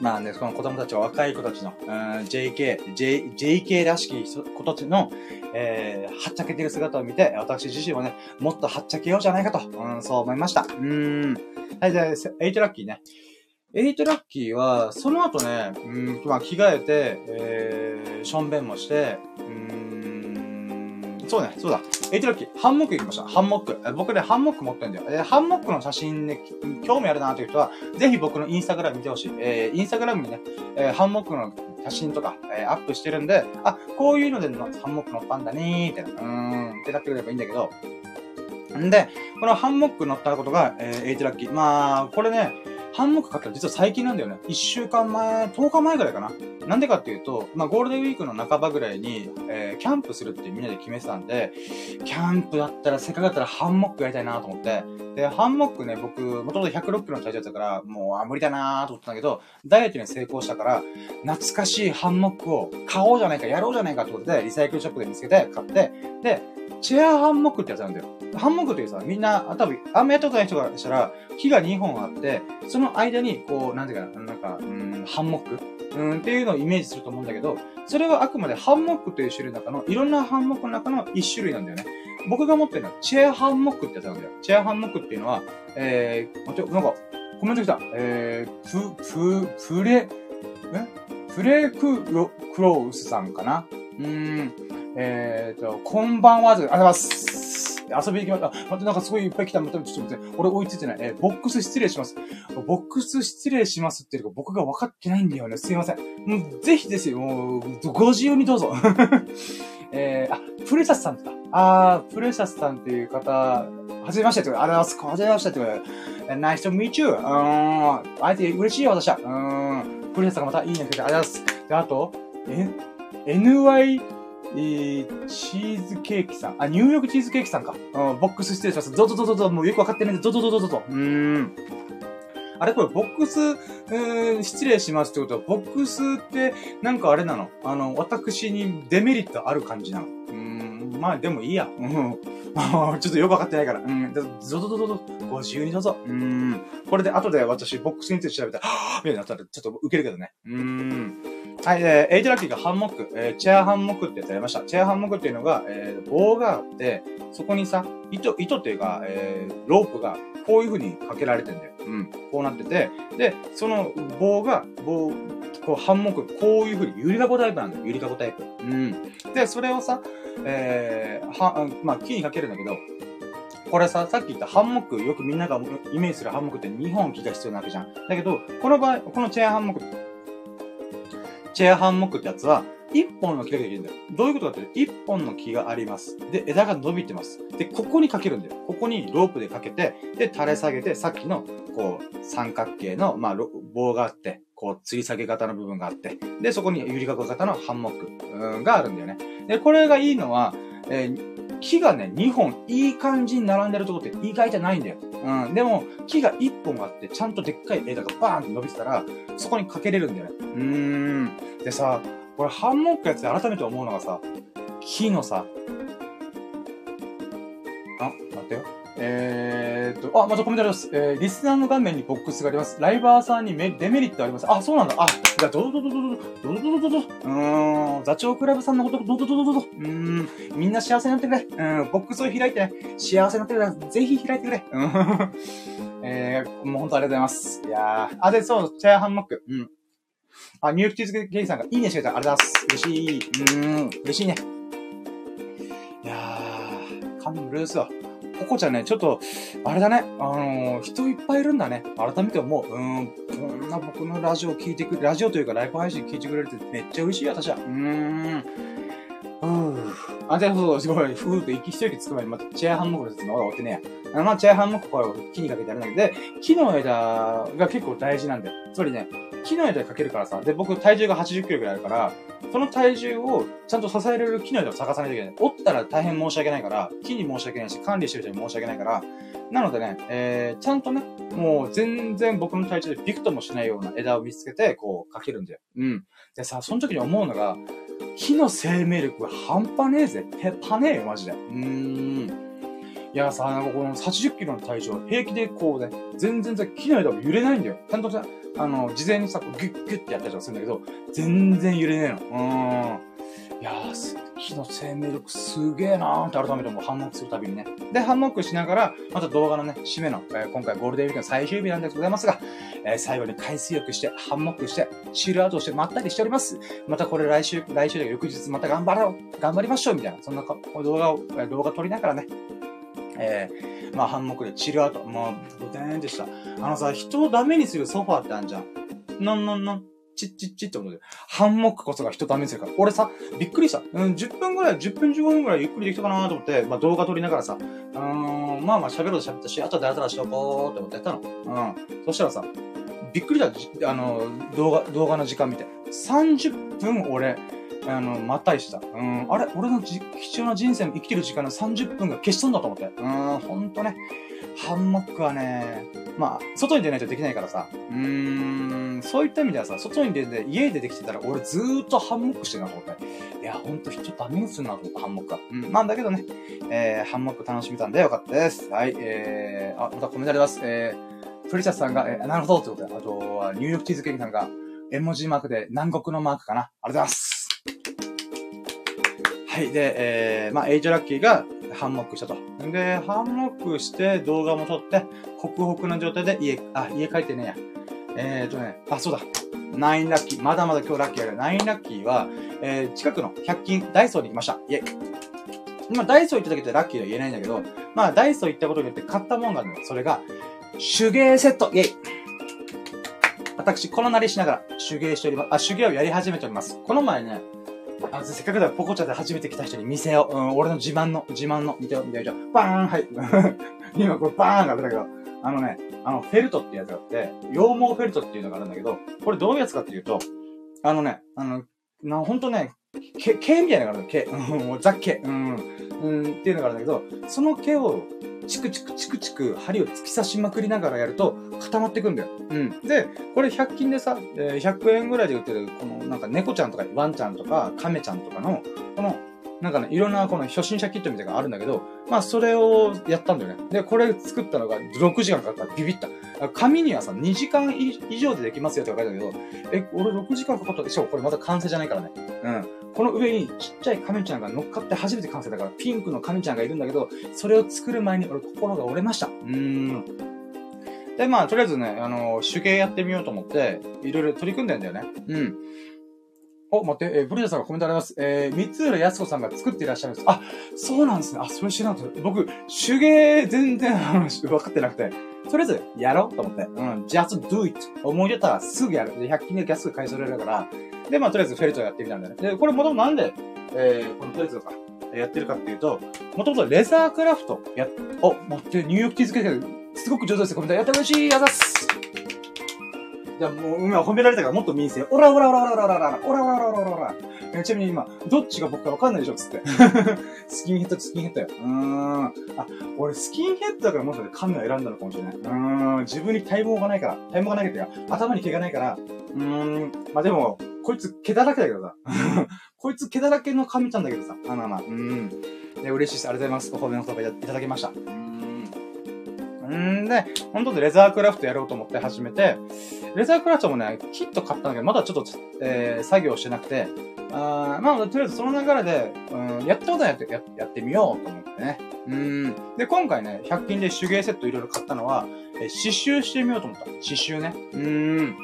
Speaker 1: まあね、その子供たちは若い子たちの、うん、JK、J、JK らしき子たちの、えー、はっちゃけてる姿を見て、私自身もね、もっとはっちゃけようじゃないかと、うん、そう思いました。うん。はい、じゃあ、8ラッキーね。 eight lucky は、その後ね、うん、まあ、着替えて、えー、しょんべんもして、うんそうね、そうだ。 eight lucky、ハンモック行きました。ハンモック。僕ね、ハンモック持ってんだよ。えー、ハンモックの写真ね、興味あるなという人は、ぜひ僕のインスタグラム見てほしい。えー、インスタグラムにね、えー、ハンモックの写真とか、えー、アップしてるんで、あ、こういうのでのハンモック乗ったんだねーって、うーん、ってなってくれればいいんだけど、んで、このハンモック乗ったことが、えー、 eight lucky。まあ、これね、ハンモック買ったら実は最近なんだよね。1週間前、10日前ぐらいかな。なんでかっていうと、まあ、ゴールデンウィークの半ばぐらいに、えー、キャンプするってみんなで決めてたんで、キャンプだったら、せっかくだったらハンモックやりたいなと思って、で、ハンモックね、僕、もともと106キロの体重だったから、もう、あ、無理だなと思ったんだけど、ダイエットに成功したから、懐かしいハンモックを買おうじゃないか、やろうじゃないかってことで、リサイクルショップで見つけて、買って、で、チェアハンモックってやつなんだよ。ハンモックっていうさ、みんな、多分、あんまやったことない人からしたら、木が2本あって、その間に、こう、なんていうかな、なんか、うん、ハンモック？うんっていうのをイメージすると思うんだけど、それはあくまでハンモックという種類の中の、いろんなハンモックの中の一種類なんだよね。僕が持ってるのは、チェアハンモックってやつなんだよ。チェアハンモックっていうのは、えー、ちょ、なんか、コメント来た。えー、プ、プ、プレ、え？プレクロ、クロースさんかな？うーん。えーと、こんばんは、ありがとうございます。遊びに行きました。またなんかすごいいっぱい来た。またちょっと待って、俺追いついてない。えー、ボックス失礼します。ボックス失礼しますっていうか僕が分かってないんだよね。すいません。もう、ぜひですよ。もう、ご自由にどうぞ。えー、あ、プレシャスさんとか。あー、プレシャスさんっていう方、はじめましてってあれは、はじめましてって言われる。Nice to meet you. うーん。あえて嬉しいよ、私は。うーん。プレシャスさんがまたいいねくれてありがとうございます。で、あと、え、NY えー、チーズケーキさん。あ、ニューヨークチーズケーキさんか。うん、ボックス失礼します。どどどどど、もうよくわかってないんで、どどどどどど。うーん。あれこれ、ボックス、えー、失礼しますってことは、ボックスって、なんかあれなの？あの、私にデメリットある感じなの？うーん、まあでもいいや。うん。ちょっとよくわかってないから。うん。どどどどど、ご自由にどうぞ。うん。これで後で私、ボックスについて調べたら、はぁみたいになったら、ちょっと受けるけどね。うーん。はい、えー、エイトラッキーがハンモック、えー、チェアハンモックってやつやりました。チェアハンモックっていうのが、えー、棒があって、そこにさ、糸、糸っていうか、えー、ロープが、こういう風にかけられてんだよ。うん。こうなってて、で、その棒が、棒、こう、ハンモック、こういう風に、ゆりかごタイプなんだよ。ゆりかごタイプ。うん。で、それをさ、えー、は、まあ、木にかけるんだけど、これさ、さっき言ったハンモック、よくみんながイメージするハンモックって2本木が必要なわけじゃん。だけど、この場合、このチェアハンモック、チェアハンモックってやつは、一本の木だけでいいんだよ。どういうことかっていうと一本の木があります。で、枝が伸びてます。で、ここにかけるんだよ。ここにロープでかけて、で、垂れ下げて、さっきの、こう、三角形の、まあ、棒があって、こう、吊り下げ型の部分があって、で、そこにゆりかご型のハンモックがあるんだよね。で、これがいいのは、えー、木がね、2本いい感じに並んでるとこって意外じゃないんだよ。うん。でも、木が1本あって、ちゃんとでっかい枝がバーンって伸びてたら、そこにかけれるんだよね。うーん。でさ、これハンモックやつで改めて思うのがさ、木のさ、あ、待ってよ。えーっと、あ、またコメントあります。えー、リスナーの画面にボックスがあります。ライバーさんにメデメリットあります。あ、そうなんだ。あ、じゃあ、どどどどどど、どどどどどど、うーん、座長クラブさんのこと、どどどどどど、うーん、みんな幸せになってくれ。うん、ボックスを開いてね、幸せになってくれ。ぜひ開いてくれ。うん。えー、もう本当ありがとうございます。いやー、あ、で、そう、チェアハンモック。うん。あ、ニューヨークチーズケーキさんがいいねしてくれた。ありがとうございます。嬉しい。うーん、嬉しいね。いやー、感無量ですよ。ここちゃんね、ちょっと、あれだね、あのー、人いっぱいいるんだね。改めて思う。うん、こんな僕のラジオ聞いてくれ、ラジオというかライブ配信聞いてくれるってめっちゃ嬉しい私は。うーん。ふぅ。あ、じゃあ、そう、すごい、ふーって息一息つく前に、またチェアハンモグルですのまだ終わってねあまあ、チェアハンモックこれを木にかけてあるんだけど、木の枝が結構大事なんだよ。つまりね、木の枝かけるからさ、で、僕体重が80キロぐらいあるから、その体重をちゃんと支えられる木の枝を探さないといけない。折ったら大変申し訳ないから、木に申し訳ないし、管理してる人に申し訳ないから、なのでね、えー、ちゃんとね、もう全然僕の体調でビクともしないような枝を見つけて、こう、かけるんだよ。うん。でさ、その時に思うのが、木の生命力が半端ねえぜ。ペッパねえよ、マジで。うーん。いやさ、なんかこの80キロの体重、平気でこうね、全然さ、木の枝も揺れないんだよ。ちゃんとさ、あの、事前にさ、ギュッギュッってやったりとかするんだけど、全然揺れねえの。うん。いやー、木の生命力すげえなーって改めてもうハンモックするたびにね。で、ハンモックしながら、また動画のね、締めの、えー、今回ゴールデンウィークの最終日なんでございますが、えー、最後に海水浴して、ハンモックして、シールアウトしてまったりしております。またこれ来週、来週で翌日また頑張ろう、頑張りましょうみたいな、そんな動画を、動画撮りながらね、えー、まあ、ハンモックでチルアウト。もう、ブテーンでした。あのさ、人をダメにするソファーってあるじゃん。なんなんなん、チッチッチッって思うで。ハンモックこそが人ダメにするから。俺さ、びっくりした。うん、10分ぐらい、10分15分ぐらいゆっくりできたかなと思って、まあ動画撮りながらさ、うん、まあまあ喋ろうと喋ったし、あとであたらしよこうって思ってやったの。うん。そしたらさ、びっくりだ。あの、動画、動画の時間見て。30分俺、あの、またりした。うん、あれ俺のじ貴重な人生の生きてる時間の30分が消し飛んだと思って。うん、ほんとね。ハンモックはね、まあ、外に出ないとできないからさ。うーん、そういった意味ではさ、外に出て、家でできてたら、俺ずーっとハンモックしてるなと思って。いや、ほんと人ダメにするなと思った、ハンモックは。うん、まあ、だけどね、えー、ハンモック楽しみたんでよかったです。はい、えー、あ、またコメントあります。えー、プリシャスさんが、えー、なるほどってことで、あとは、ニューヨークチーズケーキさんが、絵文字マークで南国のマークかな。ありがとうございます。はい。で、えー、まあ、 eight lucky がハンモックしたと。で、ハンモックして動画も撮って、ホクホクの状態で家、あ、家帰ってねえや。えーとね、あ、そうだ。 nine lucky。まだまだ今日ラッキーある。 nine lucky は、えー、近くの100均ダイソーに行きました。イェイ。今、ダイソー行った時ってラッキーは言えないんだけど、まあ、ダイソー行ったことによって買ったもんがあるの。それが、手芸セット。イェイ。私、このなりしながら手芸しております。あ、手芸をやり始めております。この前ね、あせっかくだからポコチャで初めて来た人に見せよう。うん、俺の自慢の、自慢の、見てよ、見てよ、バーンはい。今これバーンが出たけど、あのね、あの、フェルトってやつがあって、羊毛フェルトっていうのがあるんだけど、これどういうやつかっていうと、あのね、あの、な、ほんとね、毛、毛みたいなのがある毛。うん、もうザ・毛。うん、うん、っていうのがあるんだけど、その毛をチクチクチクチク針を突き刺しまくりながらやると固まってくんだよ。うん。で、これ100均でさ、え、100円ぐらいで売ってる、このなんか猫ちゃんとかワンちゃんとかカメちゃんとかの、このなんかね、いろんなこの初心者キットみたいなのがあるんだけど、まあそれをやったんだよね。で、これ作ったのが6時間かかった。ビビった。紙にはさ、2時間以上でできますよって書いてあるけど、え、俺6時間かかったでしょこれまだ完成じゃないからね。うん。この上にちっちゃい亀ちゃんが乗っかって初めて完成だから、ピンクの亀ちゃんがいるんだけど、それを作る前に俺心が折れました。うーん。で、まあ、とりあえずね、あの、手芸やってみようと思って、いろいろ取り組んでんだよね。うん。お、待って、えー、ブリザさんがコメントあります。えー、三浦康子さんが作っていらっしゃるんです。あ、そうなんですね。あ、それ知らなかった。僕、手芸全然、あの、分かってなくて。とりあえず、やろうと思って。うん、just do it. 思い出たらすぐやる。で、100均で安く買い揃えるから。で、まあ、とりあえずフェルトやってみたんだね。で、これもともとなんで、えー、このフェルトとか、やってるかっていうと、もともとレザークラフトや、お、待って、ニューヨークティーズケーキすごく上手ですコメントやってほしいあざっすじゃあもう、今褒められたからもっと民生。オラオラオラオラオラオラオラオラオラオラオラオラえちなみに今、どっちが僕かわかんないでしょ？つって。スキンヘッドスキンヘッドよ。うーん。あ、俺スキンヘッドだからもしかして髪を選んだのかもしれない。うーん。自分に体毛がないから。体毛がないっていうか、頭に毛がないから。うーん。まあ、でも、こいつ毛だらけだけどさ。こいつ毛だらけの髪ちゃんだけどさ。まあまあまあ。うん。で、嬉しいです。ありがとうございます。お褒めの言葉いただきました。んで、本当でレザークラフトやろうと思って始めて、レザークラフトもね、キット買ったんだけど、まだちょっと、えー、作業してなくて、あまあ、とりあえずその流れで、うん、やったことないやってややってみようと思ってね。うん。で、今回ね、100均で手芸セットいろいろ買ったのは、えー、刺繍してみようと思った。刺繍ね。うん。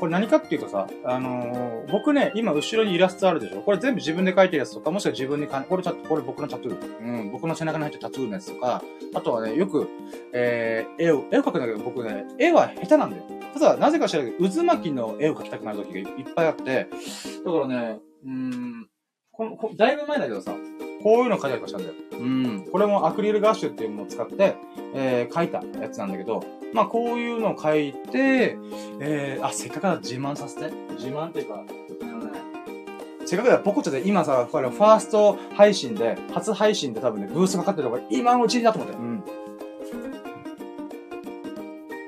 Speaker 1: これ何かっていうとさ、あのー、僕ね、今後ろにイラストあるでしょ？これ全部自分で描いてるやつとか、もしくは自分にか、これこれ僕のタトゥー。うん、僕の背中に入ったタトゥーのやつとか、あとはね、よく、えー、絵を、絵を描くんだけど、僕ね、絵は下手なんだよ。ただ、なぜか知らないけど、渦巻きの絵を描きたくなる時がいっぱいあって、だからね、うん、この、こだいぶ前だけどさ、こういうの書いたりとかしたんだよ。うん。これもアクリルガッシュっていうものを使って、えー、書いたやつなんだけど、まあ、こういうのを書いて、えー、あ、せっかくだ自慢させて。自慢っていうか、せっかくだポコチャで今さ、これファースト配信で、初配信で多分ね、ブースがかかってるとこ今のうちにだと思って。うん。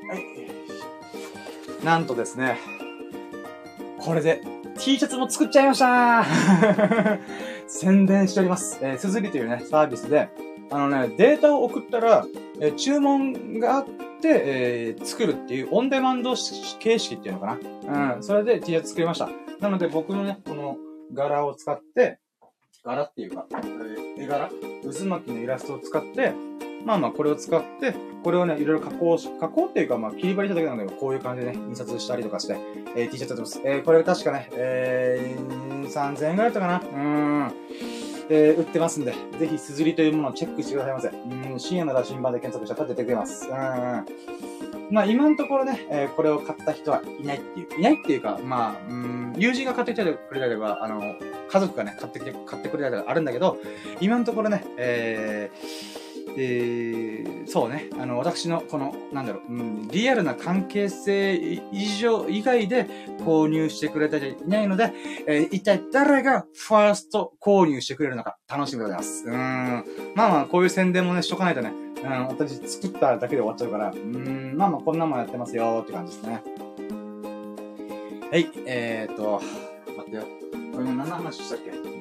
Speaker 1: はい。なんとですね、これで T シャツも作っちゃいました 宣伝しております。えー、すずりというね、サービスで、あのね、データを送ったら、えー、注文があって、えー、作るっていうオンデマンド形式っていうのかな。うん、それで T シャツ作りました。なので僕のね、この柄を使って、柄っていうか、絵柄渦巻きのイラストを使って、まあまあこれを使って、これをね、いろいろ加工し、加工っていうかまあ切り張りしただけなんだけど、こういう感じでね、印刷したりとかして、えー、T シャツやってます。えー、これ確かね、えー、3000円ぐらいだったかな。うーん。えー、売ってますんで、ぜひ、すずりというものをチェックしてくださいませ。うん、深夜の羅針盤で検索したら出てくれます。うん。まあ、今のところね、えー、これを買った人はいないっていう、いないっていうか、まあ、うん、友人が買ってきてくれたりは、あの、家族がね、買ってきて、買ってくれたりあるんだけど、今のところね、えー、えー、そうね、あの、私の、この、なんだろう、うん、リアルな関係性以上、以外で購入してくれた人いないので、えー、一体誰がファースト購入してくれるのか楽しみでございます。うん。まあまあ、こういう宣伝もね、しとかないとね、うん、私作っただけで終わっちゃうから、うん、まあまあ、こんなもんやってますよって感じですね。はい、えーと、待ってよ。これ何の話したっけ？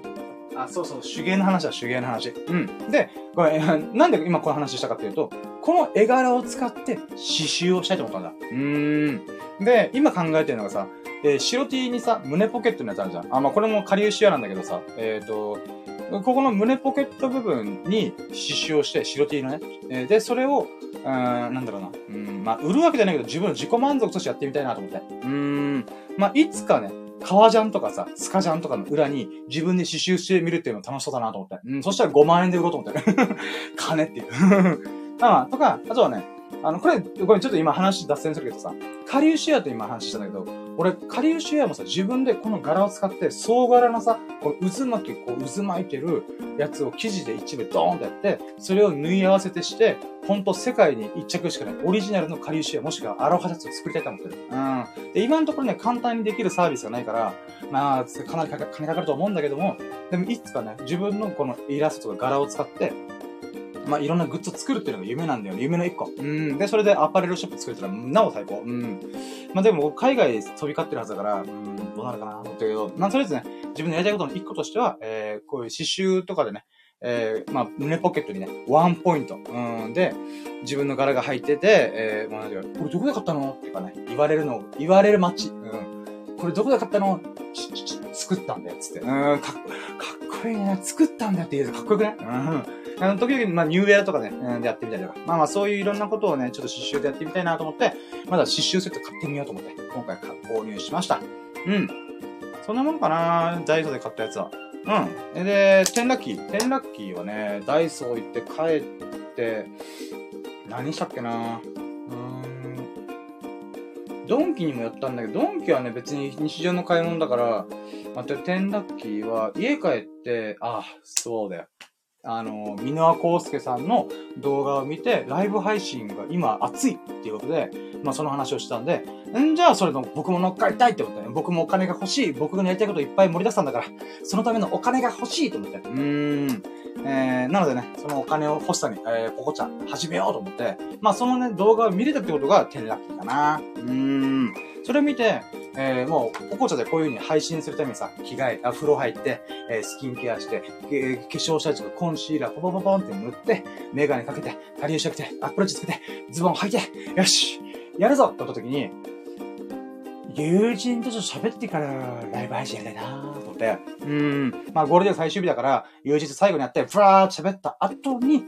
Speaker 1: あ、そうそう、手芸の話だ、手芸の話。うん。で、これ、なんで今この話したかっていうと、この絵柄を使って刺繍をしたいと思ったんだ。うーん。で、今考えてるのがさ、えー、白 T にさ、胸ポケットのやつあるじゃん。あ、まあ、これもカリウシアなんだけどさ、えっ、ー、と、ここの胸ポケット部分に刺繍をして、白 T のね。えー、で、それを、うん、なんだろうな。うん、まあ、売るわけじゃないけど、自分の自己満足としてやってみたいなと思って。うーん。まあ、いつかね、革ジャンとかさ、スカジャンとかの裏に自分で刺繍してみるっていうの楽しそうだなと思って。うん、そしたら5万円で売ろうと思って。金っていう。ああ、とか、あとはね、あの、これ、これちょっと今話脱線するけどさ、カリウシアって今話したんだけど、俺、カリウシアもさ、自分でこの柄を使って、総柄のさ、この渦巻き、こう渦巻いてるやつを生地で一部ドーンとやって、それを縫い合わせてして、ほんと世界に一着しかないオリジナルのカリウシアもしくはアロハシャツを作りたいと思ってる。うん。で、今のところね、簡単にできるサービスがないから、まあ、かなり金かかると思うんだけども、でもいつかね、自分のこのイラストとか柄を使って、まあ、いろんなグッズ作るっていうのが夢なんだよね。夢の一個。うん。で、それでアパレルショップ作れたら、なお最高。うん。まあ、でも、海外飛び交ってるはずだから、うん、どうなるかなと思ったけど、まあ、とりあえずね、自分のやりたいことの一個としては、えー、こういう刺繍とかでね、えー、まあ、胸ポケットにね、ワンポイント。うん。で、自分の柄が入ってて、えー、まあ、これどこで買ったの？っていうかね、言われるの、言われる街。うん。これどこで買ったの？ち、ち、ち、作ったんだよ、つって。うん、かっ、かっこいいね。作ったんだよって言うとかっこよくね。うん。あの、時々、まあ、ニューエアとかね、うん、でやってみたりとか。まあまあ、そういういろんなことをね、ちょっと刺繍でやってみたいなと思って、まだ刺繍セット買ってみようと思って、今回購入しました。うん。そんなもんかなダイソーで買ったやつは。うん。で、テンラッキー。テンラッキーはね、ダイソー行って帰って、何したっけなうん。ドンキにもやったんだけど、ドンキはね、別に日常の買い物だから、また、テンラッキーは家帰って、あ、そうだよ。あの、箕輪康介さんの動画を見て、ライブ配信が今熱いっていうことで、まあその話をしたんで、んじゃあそれの僕も乗っかりたいって思って、ね、僕もお金が欲しい。僕がやりたいこといっぱい盛り出したんだから、そのためのお金が欲しいと思って。うーん。えー、なのでね、そのお金を欲しさに、えー、ポコちゃん始めようと思って、まあそのね、動画を見れたってことがテンラッキーかな。うーん。それ見て、えー、もう、ポコチャでこういう風に配信するためにさ、着替え、あ、風呂入って、えー、スキンケアして、えー、化粧下地とかコンシーラーポポポポンって塗って、メガネかけて、カリウシかけて、アップローチつけて、ズボン履いて、よしやるぞって言った時に、友人とちょっと喋ってからライブ配信やりたいなと思って、うん、まあゴールデン最終日だから、友人と最後にやって、ふわーって喋った後に、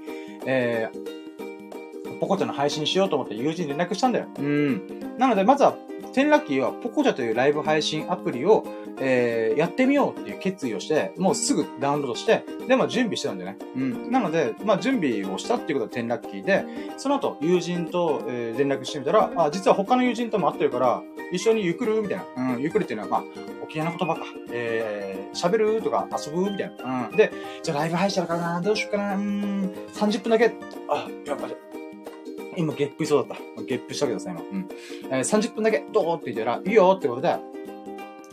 Speaker 1: えー、ポコちゃんの配信しようと思って友人に連絡したんだよ。うん。なので、まずはテンラッキーはポコチャというライブ配信アプリを、えー、やってみようっていう決意をして、もうすぐダウンロードして、で、まあ準備してたんだよね。うん。なので、まあ準備をしたっていうことはテンラッキーで、その後、友人と、えー、連絡してみたら、あ、実は他の友人とも会ってるから、一緒にゆくる？みたいな。うん、ゆっくるっていうのは、まあ、沖縄の言葉か。えー、喋る？とか遊ぶ？みたいな。うん。で、じゃあライブ配信やるかなどうしようかなうん、30分だけ。あ、やっぱり。今、ゲップしそうだった。ゲップしたけどさ、今。うん。えー、30分だけ、どうって言ったら、いいよってことで、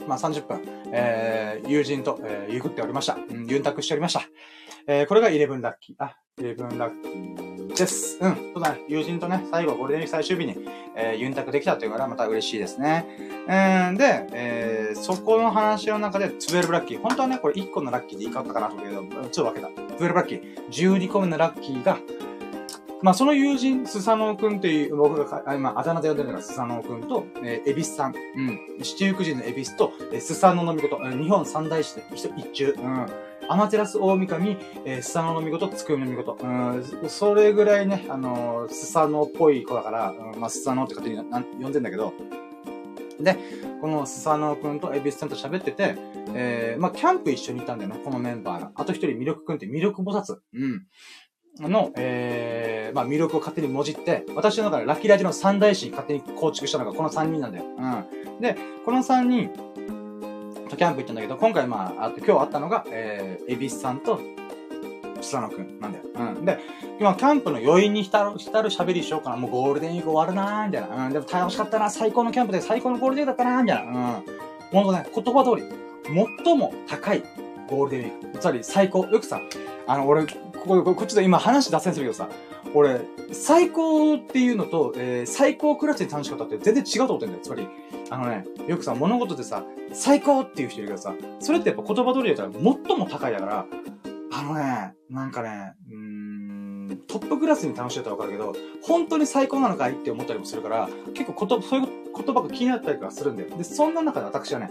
Speaker 1: まあ30分、えー、友人と、えー、ゆくっておりました。うん、ユンタクしておりました。えー、これが11ラッキー。あ、11ラッキーです。うん。そうだね。友人とね、最後、ゴールデンウィーク最終日に、えー、ユンタクできたというからまた嬉しいですね。えー、で、えー、そこの話の中で、12ラッキー。本当はね、これ1個のラッキーでいいかったかなと思うけど、ちょっと分けた。12ラッキー。12個目のラッキーが、まあ、その友人、スサノオくんっていう、僕が今、あだ名で呼んでるのがスサノオくんと、えー、エビスさん、うん、七福神のエビスと、えー、スサノのみこと、日本三大師で一一中、うん、アマテラス大神、えー、スサノのみこと、つくみのみこと、うん、それぐらいね、あのー、スサノっぽい子だから、うん、まあ、スサノって勝手にな呼んでんだけど、で、このスサノオくんとエビスさんと喋ってて、えー、まあ、キャンプ一緒にいたんだよね、このメンバーが。あと一人、魅力くんって魅力菩薩。うん。の、えー、まあ魅力を勝手にもじって、私の中でラッキーラジの三大師勝手に構築したのがこの三人なんだよ。うん。で、この三人、とキャンプ行ったんだけど、今回まあ、あと今日会ったのが、えー、エビスさんと、草野くんなんだよ。うん。で、今、キャンプの余韻に浸る、浸る喋りしようかな。もうゴールデンウィーク終わるなーみたいな。うん。でも楽しかったな。最高のキャンプで最高のゴールデンウィークだったなーみたいな。うん。ほんとね、言葉通り、最も高いゴールデンウィーク。つまり最高。よくさ、あの、俺、ここ、こっちで今話脱線するけどさ、俺、最高っていうのと、えー、最高クラスに楽しかったって全然違うと思ってんだよ。つまり、あのね、よくさ、物事でさ、最高っていう人いるけどさ、それってやっぱ言葉通りだったら最も高いだから、あのね、なんかね、うーん、トップクラスに楽しいだったらわかるけど、本当に最高なのかいって思ったりもするから、結構言葉、そういう言葉が気になったりとかするんだよ。で、そんな中で私はね、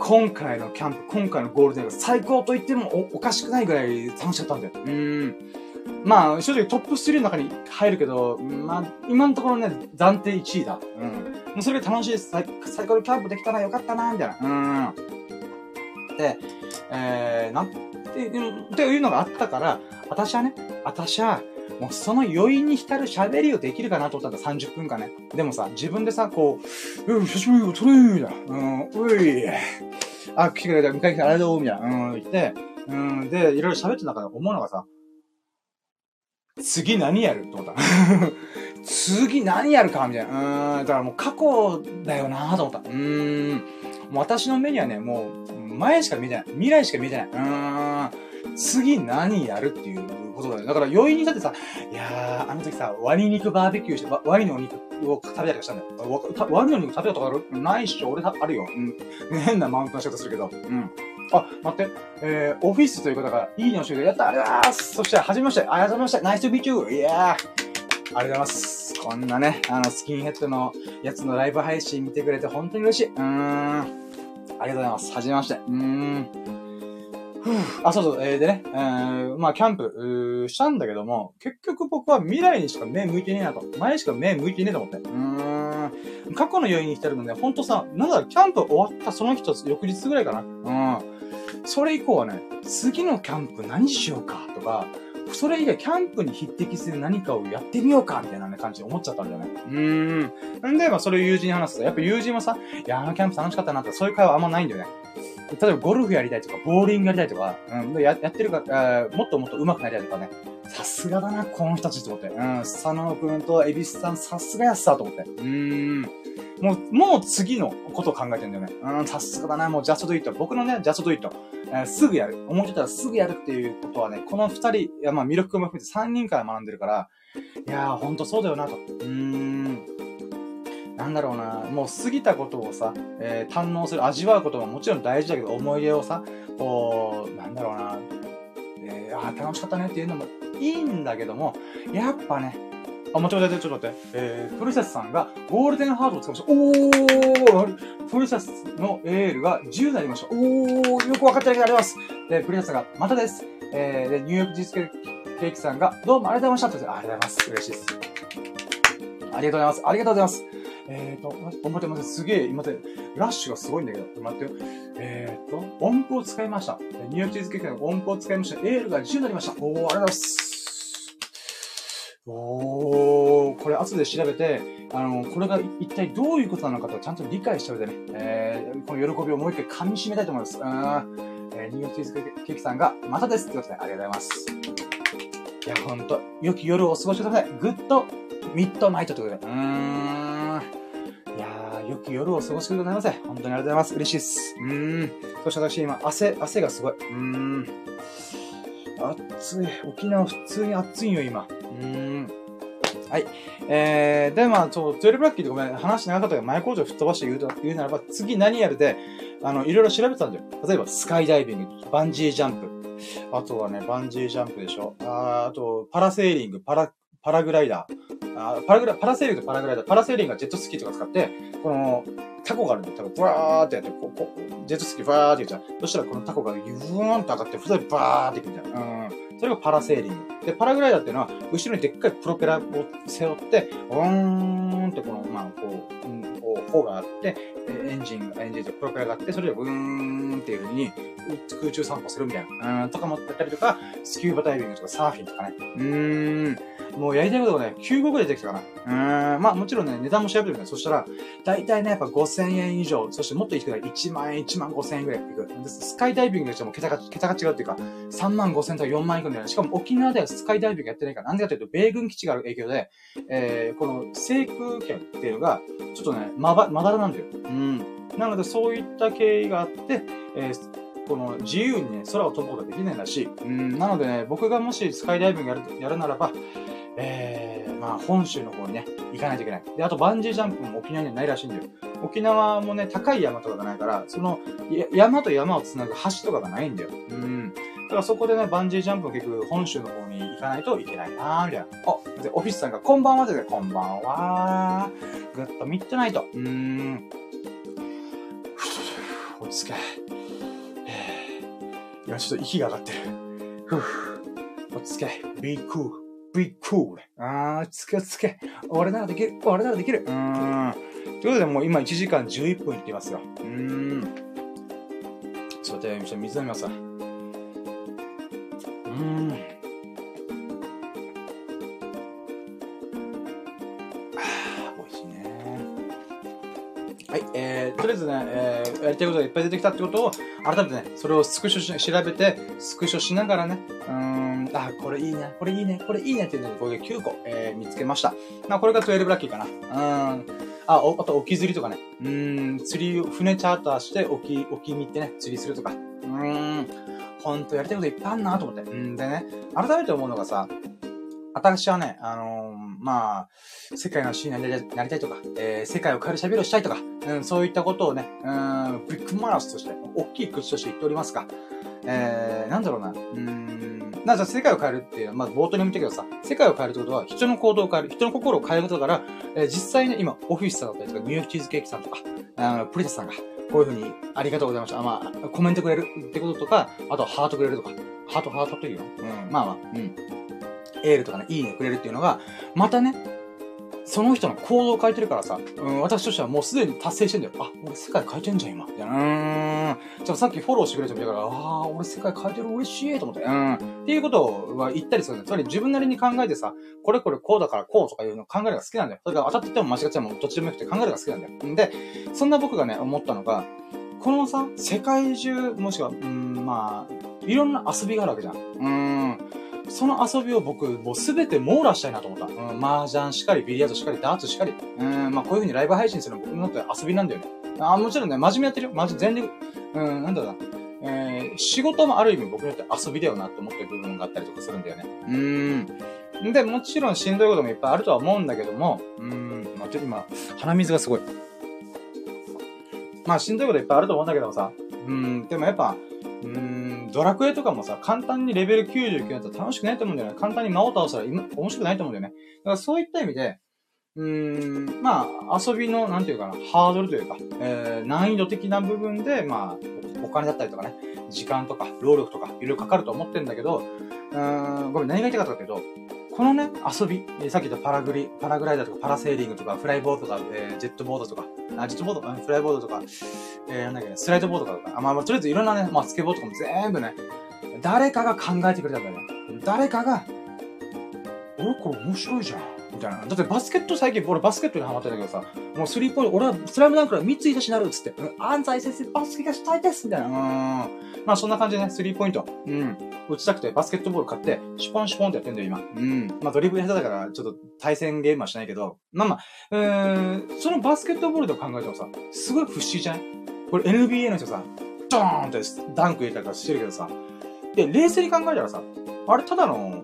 Speaker 1: 今回のキャンプ、今回のゴールデンが最高と言ってもおかしくないぐらい楽しかったんだよ。うん。まあ、正直トップ3の中に入るけど、まあ、今のところね、暫定1位だ。うん。もうそれが楽しいです。最最高のキャンプできたな、よかったな、みたいな。うん。で、えー、なんて、っていうのがあったから、私はね、私は、もうその余韻に浸る喋りをできるかなと思ったんだ、30分間ね。でもさ、自分でさ、こう、うん、久しぶり、トレーみたいな。うん、うい、あ、来てくれた、迎え来てありがとう、みたいな。うん、言って、うん、で、いろいろ喋ってた中で思うのがさ、次何やると思った。次何やるかみたいな。うん、だからもう過去だよなと思った。うん、もう私の目にはね、もう、前しか見てない。未来しか見てない。うん、次何やるっていうことだよ。だから余韻にだってさ、いやー、あの時さ、ワニ肉バーベキューして、ワニのお肉を食べたりしたんだよ。ワニの肉食べたことある？ないっしょ俺あるよ。うん。ね変なマウントの仕方するけど。うん。あ、待って。えー、オフィスという方が、いいねをしてくれやったありがとうございますそして、はじめまして。ありがとうございました。ナイスビーチューいやー。ありがとうございます。こんなね、あの、スキンヘッドのやつのライブ配信見てくれて本当に嬉しい。うーん。ありがとうございます。はじめまして。うーん。あ、そうそう、えー、でね、えー、まあ、キャンプ、したんだけども、結局僕は未来にしか目向いてねえなと。前しか目向いてねえと思って。うーん。過去の余韻に浸るのね、ほんとさ、なんだろ、キャンプ終わったその日と翌日ぐらいかな。うん。それ以降はね、次のキャンプ何しようかとか、それ以外キャンプに匹敵する何かをやってみようかみたいな、ね、感じで思っちゃったんだよね。うーん。んで、まあそれを友人に話すと、やっぱ友人はさ、いや、あのキャンプ楽しかったなって、そういう会話あんまないんだよね。例えばゴルフやりたいとか、ボーリングやりたいとか、うん、ややってるか、えーもっともっと上手くなりたいとかね。さすがだな、この人たちと思って。うん、佐野くんとエビスさん、さすがやっさと思って。うーん。もう、もう次のことを考えてんだよね。うん、さすがだな、もうジャストドイット。僕のね、ジャストドイット。えー、すぐやる。思ってたらすぐやるっていうことはね、この二人、いや、まあ、魅力も含めて三人から学んでるから、いやー、ほんとそうだよな、と。うーん。なんだろうな、もう過ぎたことをさ、えー、堪能する、味わうことももちろん大事だけど、思い出をさ、こう、なんだろうな、えー、あ楽しかったねっていうのもいいんだけども、やっぱね、あ、もちろん、ちょっと待って。えー、プリセスさんがゴールデンハートを使いました。おープリセスのエールが10になりました。おーよくわかってありがとうございます。で、プリセスさんが、またです。えー、で、ニューヨークディスケーキさんが、どうもありがとうございました。ありがとうございます。嬉しいです。ありがとうございます。ありがとうございます。えーと、待って待って、すげえ、待って、ラッシュがすごいんだけど、待ってよ。えーと、音符を使いました。ニューチーズケーキの音符を使いました。エールが10になりました。おー、ありがとうございます。おー、これ後で調べて、あの、これが一体どういうことなのかとちゃんと理解した上でね、えー、この喜びをもう一回噛み締めたいと思います。うん、えー、ニューヨークチーズケーキさんが、またですってことで、ありがとうございます。いや、ほんと、良き夜をお過ごしください。グッドミッドナイトということで。うーん。良き夜を過ごしてくださいませ。本当にありがとうございます。嬉しいです。うーん。そして私今、汗、汗がすごい。うーん。暑い。沖縄普通に暑いよ、今。うーん。はい。えー、で、まあ、そう、12ラッキーでごめん、話長かったけど、前工場吹っ飛ばして言うと、言うならば、次何やるで、あの、いろいろ調べてたんだよ。例えば、スカイダイビング、バンジージャンプ。あとはね、バンジージャンプでしょ。ああと、パラセーリング、パラ、パラグライダー。あパラグラ、パラセーリングとパラグライダー。パラセーリングはジェットスキーとか使って、この、タコがあるんで、タコ、ブワーってやって、こう、こう、ジェットスキーブワーって言っちゃう。そしたらこのタコがユーンと上がって、再びバーっていくみたいな。うん。それがパラセーリング。で、パラグライダーっていうのは、後ろにでっかいプロペラを背負って、ウーンってこの、まあ、こう、うん、こう、砲があって、エンジン、エンジンとプロペラがあって、それでウーンっていう風に空中散歩するみたいな、うん、とかもやったりとか、スキューバダイビングとかサーフィンとかね。うーん。もうやりたいことがね、9個ぐらいできたかな。うん。まあもちろんね、値段も調べてるんだそしたら、だいたいね、やっぱ5000円以上、そしてもっといくら1万円、1万5000円ぐらいいく。スカイダイビングでしても桁が、桁が違うっていうか、3万5000とか4万円いくんだよね。しかも沖縄ではスカイダイビングやってないから、なんでかというと、米軍基地がある影響で、えー、この制空権っていうのが、ちょっとね、まば、まだらなんだよ。うん。なので、そういった経緯があって、えーこの自由にね、空を飛ぶことができないんだし、うん、なのでね、僕がもしスカイダイビングやるやるならば、えー、まあ、本州の方にね、行かないといけない。で、あと、バンジージャンプも沖縄にはないらしいんだよ。沖縄もね、高い山とかがないから、その、山と山をつなぐ橋とかがないんだよ。うん。だからそこでね、バンジージャンプも結局本州の方に行かないといけないなーみたいな。あ、で、オフィスさんがこんばんはで、こんばんはぐっとミッドナイト。うーん。落ち着け。今ちょっと息が上がってる。ふぅ。落ち着け。be cool. Be cool. あー、落ち着け落ち着け。俺ならできる。俺ならできる。うん。ということでもう今1時間11分いってますよ。うん。ちょっと待って、水飲みますわ。うー。とりあえずね、えー、やりたいことがいっぱい出てきたってことを、改めてね、それをスクショし、調べて、スクショしながらね、あ、これいいね、これいいね、これいいねっていうので、これで9個、えー、見つけました。まあ、これが12ラッキーかな。うん。あ、お、あと、沖釣りとかね。うん、釣り、船チャーターして、沖、沖見ってね、釣りするとか。うん、ほんとやりたいこといっぱいあるなと思って。うん、でね、改めて思うのがさ、私はね、あのー、まあ、世界のシーンになりたいとか、えー、世界を変える喋りをしたいとか、うん、そういったことをね、うん、ビッグマラスとして、大きい口として言っておりますが、えー、なんだろうな、うん、なぜ世界を変えるっていうまあ、冒頭にも言ったけどさ、世界を変えるってことは、人の行動を変える、人の心を変えることだから、えー、実際ね、今、オフィスさんだったりとか、ニューヨークチーズケーキさんとか、あの、プリタさんが、こういうふうに、ありがとうございました。まあ、コメントくれるってこととか、あとハートくれるとか、ハート、ハートっていうの？うん、まあまあ、うん。エールとかね、いいねくれるっていうのが、またね、その人の行動を変えてるからさ、うん、私としてはもうすでに達成してんだよ。あ、俺世界変えてんじゃん、今。みたいな。うん。ちょっとさっきフォローしてくれたみたいから、ああ、俺世界変えてる、嬉しいと思って。うん。っていうことは言ったりするんだよ。つまり自分なりに考えてさ、これこれこうだからこうとかいうの考えるが好きなんだよ。それから当たってても間違ってもどっちでもよくて考えるが好きなんだよ。んで、そんな僕がね、思ったのが、このさ、世界中、もしくは、うん、まあ、いろんな遊びがあるわけじゃん。うん。その遊びを僕、もうすべて網羅したいなと思った。うん、麻雀しかり、ビリヤードしかり、ダーツしかり。うん、まあこういう風にライブ配信するの僕にとって遊びなんだよね。あ、もちろんね、真面目やってるよ。マジ全力。うん、なんだろうな。えー、仕事もある意味僕にとって遊びだよなって思ってる部分があったりとかするんだよね。うーん。で、もちろんしんどいこともいっぱいあるとは思うんだけども、うーん、まあ、ちょっと今、鼻水がすごい。まあしんどいこといっぱいあると思うんだけどもさ、うん、でもやっぱ、うーん、ドラクエとかもさ、簡単にレベル99だったら楽しくないと思うんだよね。簡単に魔王倒したら面白くないと思うんだよね。だからそういった意味で、うーん、まあ、遊びの、なんていうかな、ハードルというか、えー、難易度的な部分で、まあ、お金だったりとかね、時間とか、労力とか、いろいろかかると思ってんだけど、うーん、ごめん、何が言いたかったかというと、このね、遊び、えさっき言ったパラグリ、パラグライダーとかパラセーリングとか、フライボードとか、えー、ジェットボードとか、あ、ジェットボード、フライボードとか、えー、なんだっけ、スライドボードとか、あまあ、まあ、とりあえずいろんなね、まあ、スケボーとかも全部ね、誰かが考えてくれたんだよね。誰かが、俺これ面白いじゃん。みたいな。だってバスケット最近、俺バスケットにハマってんだけどさ、もうスリーポイント、俺はスラムダンクは三井しなるっつって、うん、安西先生バスケがしたいですみたいな。うん。まあそんな感じでね、スリーポイント、うん。打ちたくてバスケットボール買って、シュポンシュポンってやってんだよ、今。うん。まあドリブル下手だから、ちょっと対戦ゲームはしないけど、まあまあ、そのバスケットボールで考えてもさ、すごい不思議じゃない？これ NBA の人さ、ドーンってダンク入れたりとかしてるけどさ、で、冷静に考えたらさ、あれただの、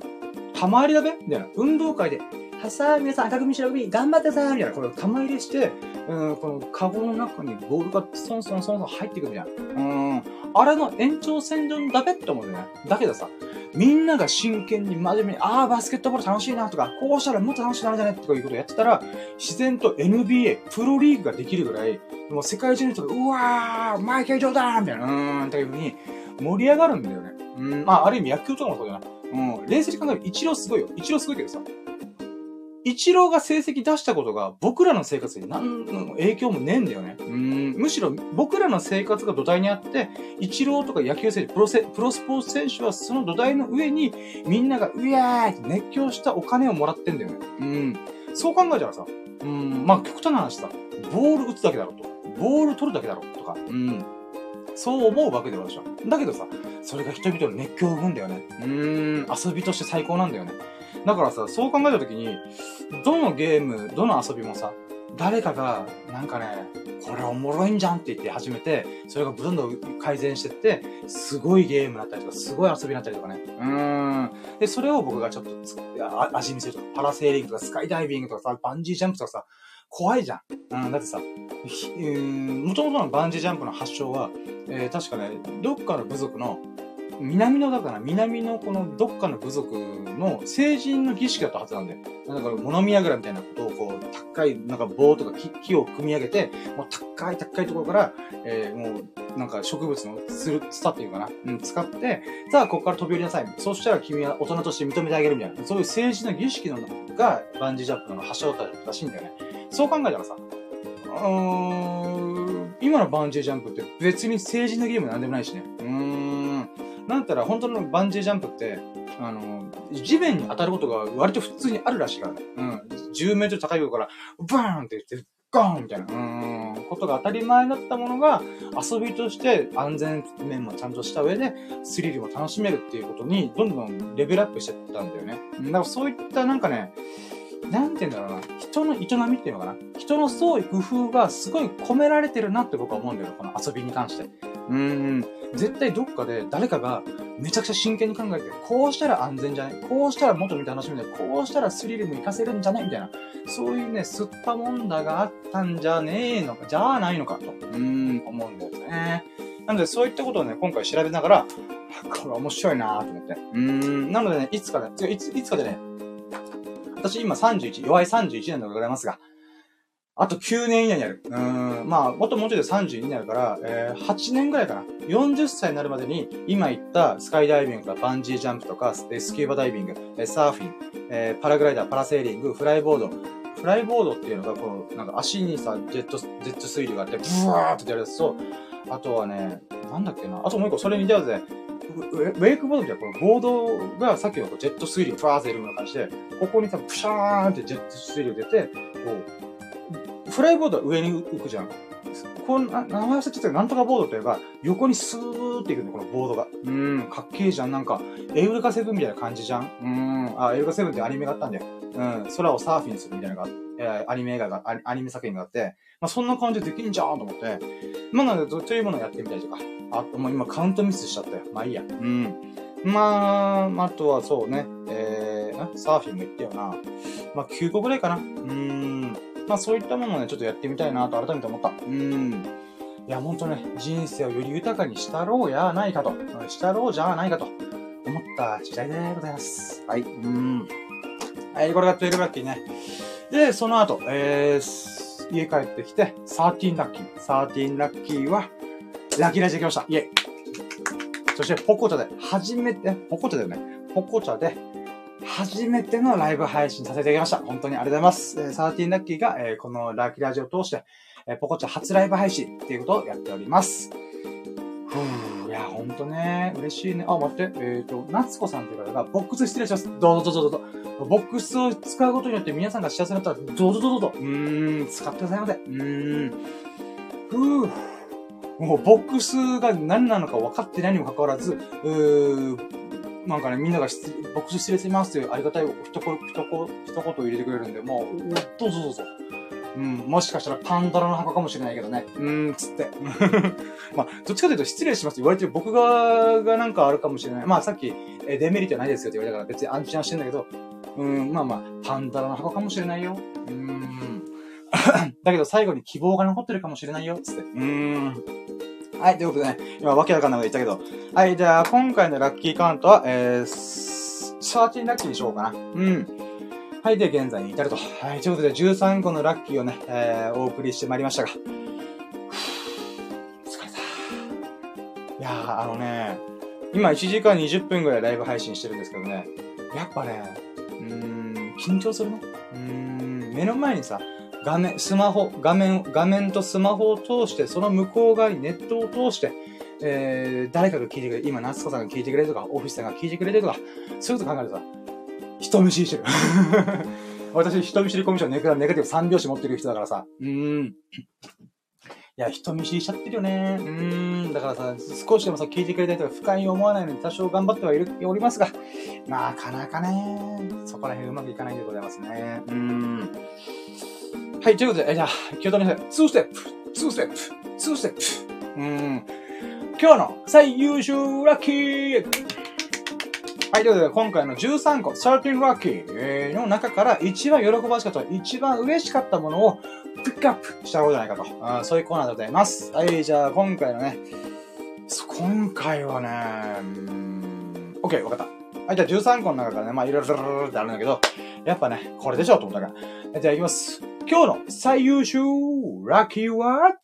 Speaker 1: 玉入りだべ？みたいな。運動会で、はさあ、皆さん赤組白組頑張ってさみたいな。これ玉入れして、うん、このカゴの中にボールがそんそんそんそん入ってくるみたいな。うん。あれの延長線上だべって思うんだよね。だけどさ、みんなが真剣に真面目に、ああ、バスケットボール楽しいなとか、こうしたらもっと楽しくなるじゃないとかいうことをやってたら、自然と NBA、プロリーグができるぐらい、もう世界中の人が、うわー、マイケル・ジョーダンみたいな、うーん、という風に盛り上がるんだよね。うん、まあ、ある意味野球とかもそうだな。うん、冷静に考える一郎すごいよ。一郎すごいけどさ。一郎が成績出したことが僕らの生活に何の影響もねえんだよね。うん、むしろ僕らの生活が土台にあって、一郎とか野球選手、プロセプロスポーツ選手はその土台の上にみんながうやーって熱狂したお金をもらってんだよね。うん。そう考えたらさ、うん、まあ極端な話さ、ボール打つだけだろと。ボール取るだけだろとか、うん。そう思うわけではでしょ。だけどさ、それが人々の熱狂を生むんだよね。うーん、遊びとして最高なんだよね。だからさ、そう考えたときに、どのゲーム、どの遊びもさ、誰かが、なんかね、これおもろいんじゃんって言って始めて、それがどんどん改善してって、すごいゲームだったりとか、すごい遊びになったりとかね。うーん。で、それを僕がちょっと味見するとか、パラセーリングとか、スカイダイビングとかさ、バンジージャンプとかさ、怖いじゃん。うん、だってさ、もともとのバンジージャンプの発祥は、えー、確かね、どっかの部族の、南のだから、南のこのどっかの部族の成人の儀式だったはずなんで。だから、物見櫓みたいなことをこう、高い、なんか棒とか木を組み上げて、もう高い高いところから、えー、もう、なんか植物のつる、ツタっていうかな、うん、使って、さあ、ここから飛び降りなさい。そしたら君は大人として認めてあげるみたいな、そういう政治の儀式のが、バンジージャンプの発祥だったらしいんだよね。そう考えたらさ、うーん、今のバンジージャンプって別に政治のゲームなんでもないしね。うーん。なんたら本当のバンジージャンプって、あの、地面に当たることが割と普通にあるらしいからね。うん。10メートル高いところから、バーンって言って、ゴーンみたいな、うん、ことが当たり前だったものが、遊びとして安全面もちゃんとした上で、スリルも楽しめるっていうことに、どんどんレベルアップしてったんだよね。だからそういったなんかね、なんて言うんだろうな。人の営みっていうのかな。人の創意工夫がすごい込められてるなって僕は思うんだよ。この遊びに関して。うん。絶対どっかで誰かがめちゃくちゃ真剣に考えて、こうしたら安全じゃない？こうしたら元見て楽しみだこうしたらスリルも活かせるんじゃない？みたいな。そういうね、吸ったもんだがあったんじゃねえのか、じゃあないのか？と。うーん、思うんだよね。なので、そういったことをね、今回調べながら、これ面白いなと思って。うん、なのでね、いつかね、いつ、いつかでね、私今31、弱い31年でございますが、あと9年以内になる。うん、まあ、もっともうちょいで32になるから、えー、8年ぐらいかな。40歳になるまでに、今言ったスカイダイビングとかバンジージャンプとか、スキューバダイビング、サーフィン、えー、パラグライダー、パラセーリング、フライボード。フライボードっていうのが、この、なんか足にさ、ジェット、ジェット水流があって、ブワーってやるやつと、あとはね、なんだっけな。あともう一個、それに似たやつで、ウェイクボードじゃこのボードがさっきのジェット水流ファーっているような感じで、ここにさ、プシャーンってジェット水流出て、こう、フライボードは上に浮くじゃん。こんな、名前忘れちゃったなんとかボードといえば、横にスーっていくの、このボードが。うん、かっけえじゃん。なんか、エウレカセブンみたいな感じじゃん。うん、あ、エウレカセブンってアニメがあったんだよ。うん、空をサーフィンするみたいなのが、えー、アニメ映画が、アニメ作品があって、まあ、そんな感じでできんじゃんと思って、まあ、なので、そういうものをやってみたりとか。あと、もう今カウントミスしちゃったよ。まあいいや。うん。まあ、あとはそうね、えー、サーフィンも言ったよな。まあ9個ぐらいかな。うん。まあそういったものをね、ちょっとやってみたいなと改めて思った。うん。いや、ほんとね、人生をより豊かにしたろうやないかと、したろうじゃないかと思った時代でございます。はい。うん。はい、これが12ラッキーね。で、その後、えー、家帰ってきて、13ラッキー。13ラッキーは、ラッキーライジできました。イェイ。そして、ポコチャで、初めて、ポコチャだよね。ポコチャで、初めてのライブ配信させていただきました。本当にありがとうございます。えー、サーティンラッキーが、えー、このラッキーラジオを通して、えー、ポコチャ初ライブ配信っていうことをやっております。ふぅ、いや、ほんとね、嬉しいね。あ、待って、えっ、ー、と、夏子さんっていう方が、ボックス失礼します。どうぞどうぞどうぞ。ボックスを使うことによって皆さんが幸せになったら、どうぞどうぞ。うーん、使ってくださいませ。うーん。ふぅ。もう、ボックスが何なのか分かってないにもかかわらず、うー、なんかね、みんながボックス失礼しますというありがたい一言、一言、一言入れてくれるんで、もう、どうぞどうぞ。うん、もしかしたらパンドラの箱かもしれないけどね。うーん、つって。まあ、どっちかというと失礼しますと言われてる僕側がなんかあるかもしれない。まあ、さっき、えデメリットはないですよって言われたから別に安心はしてんだけど、うん、まあまあ、パンドラの箱かもしれないよ。うーん。だけど最後に希望が残ってるかもしれないよ、つって。うーん。はい、ということでね、今わけわかんないこと言ったけど。はい、じゃあ今回のラッキーカウントは、えー、13ラッキーにしようかな。うん。はい、で、現在に至ると。はい、ということで、13個のラッキーをね、えー、お送りしてまいりましたが。疲れた。いやー、あのね、今1時間20分ぐらいライブ配信してるんですけどね、やっぱね、うーん、緊張するね。うーん、目の前にさ、画面、スマホ、画面、画面とスマホを通して、その向こう側にネットを通して、えー、誰かが聞いてくれ、今、夏子さんが聞いてくれるとか、オフィスさんが聞いてくれるとか、そういうこと考えるとさ、人見知りしてる。私、人見知りコミュ障ネガネガティブ3拍子持ってる人だからさ。うーん。いや、人見知りしちゃってるよね。うーん。だからさ、少しでもさ、聞いてくれたりとか、不快に思わないのに多少頑張ってはいる、おりますが、なかなかね、そこら辺うまくいかないでございますね。うーん。はい、ということで、じゃあ、気を取りなさい。2ステップ、2ステップ、2ステップ。うん。今日の最優秀ラッキーはい、ということで、今回の13個、13 Lucky の中から一番喜ばしかった、一番嬉しかったものをピックアップした方じゃないかと。あそういうコーナーでございます。はい、じゃあ今回のね、今回はね、うん、OK、わかった。はい、じゃあ13個の中からね、まあいろいろってあるんだけど、やっぱね、これでしょと思ったから。じゃあ行きます。今日の最優秀ラッキーは、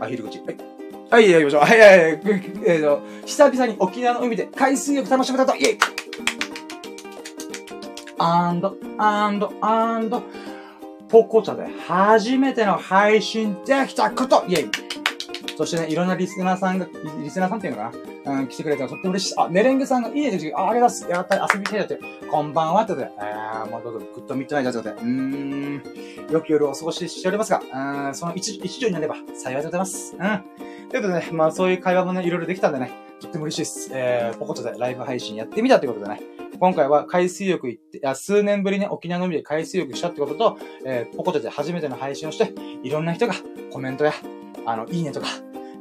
Speaker 1: アヒル口。はい。はい、やりましょう。はい、はい、はい。えっ、と、久々に沖縄の海で海水浴楽しめたと、イェイand、and、and、ポコチャで初めての配信できたこと、イェイそしてね、いろんなリスナーさんが、リスナーさんっていうのかな？うん、来てくれたらとっても嬉しい。あ、メレンゲさんがいいねってあ、ありがとうございます。やった、遊びたいだって。こんばんはってことで。あー、もうどうぞ、 good midnight ってことで。うーん、よく夜お過ごししておりますが、うん、その一、一助になれば幸いでございます。うん。ということでね、まあそういう会話もね、いろいろできたんでね、とっても嬉しいです。えー、ポコチャでライブ配信やってみたってことでね。今回は海水浴行って、あ数年ぶりに沖縄の海で海水浴したってことと、えー、ポコチャで初めての配信をして、いろんな人がコメントや、あの、いいねとか、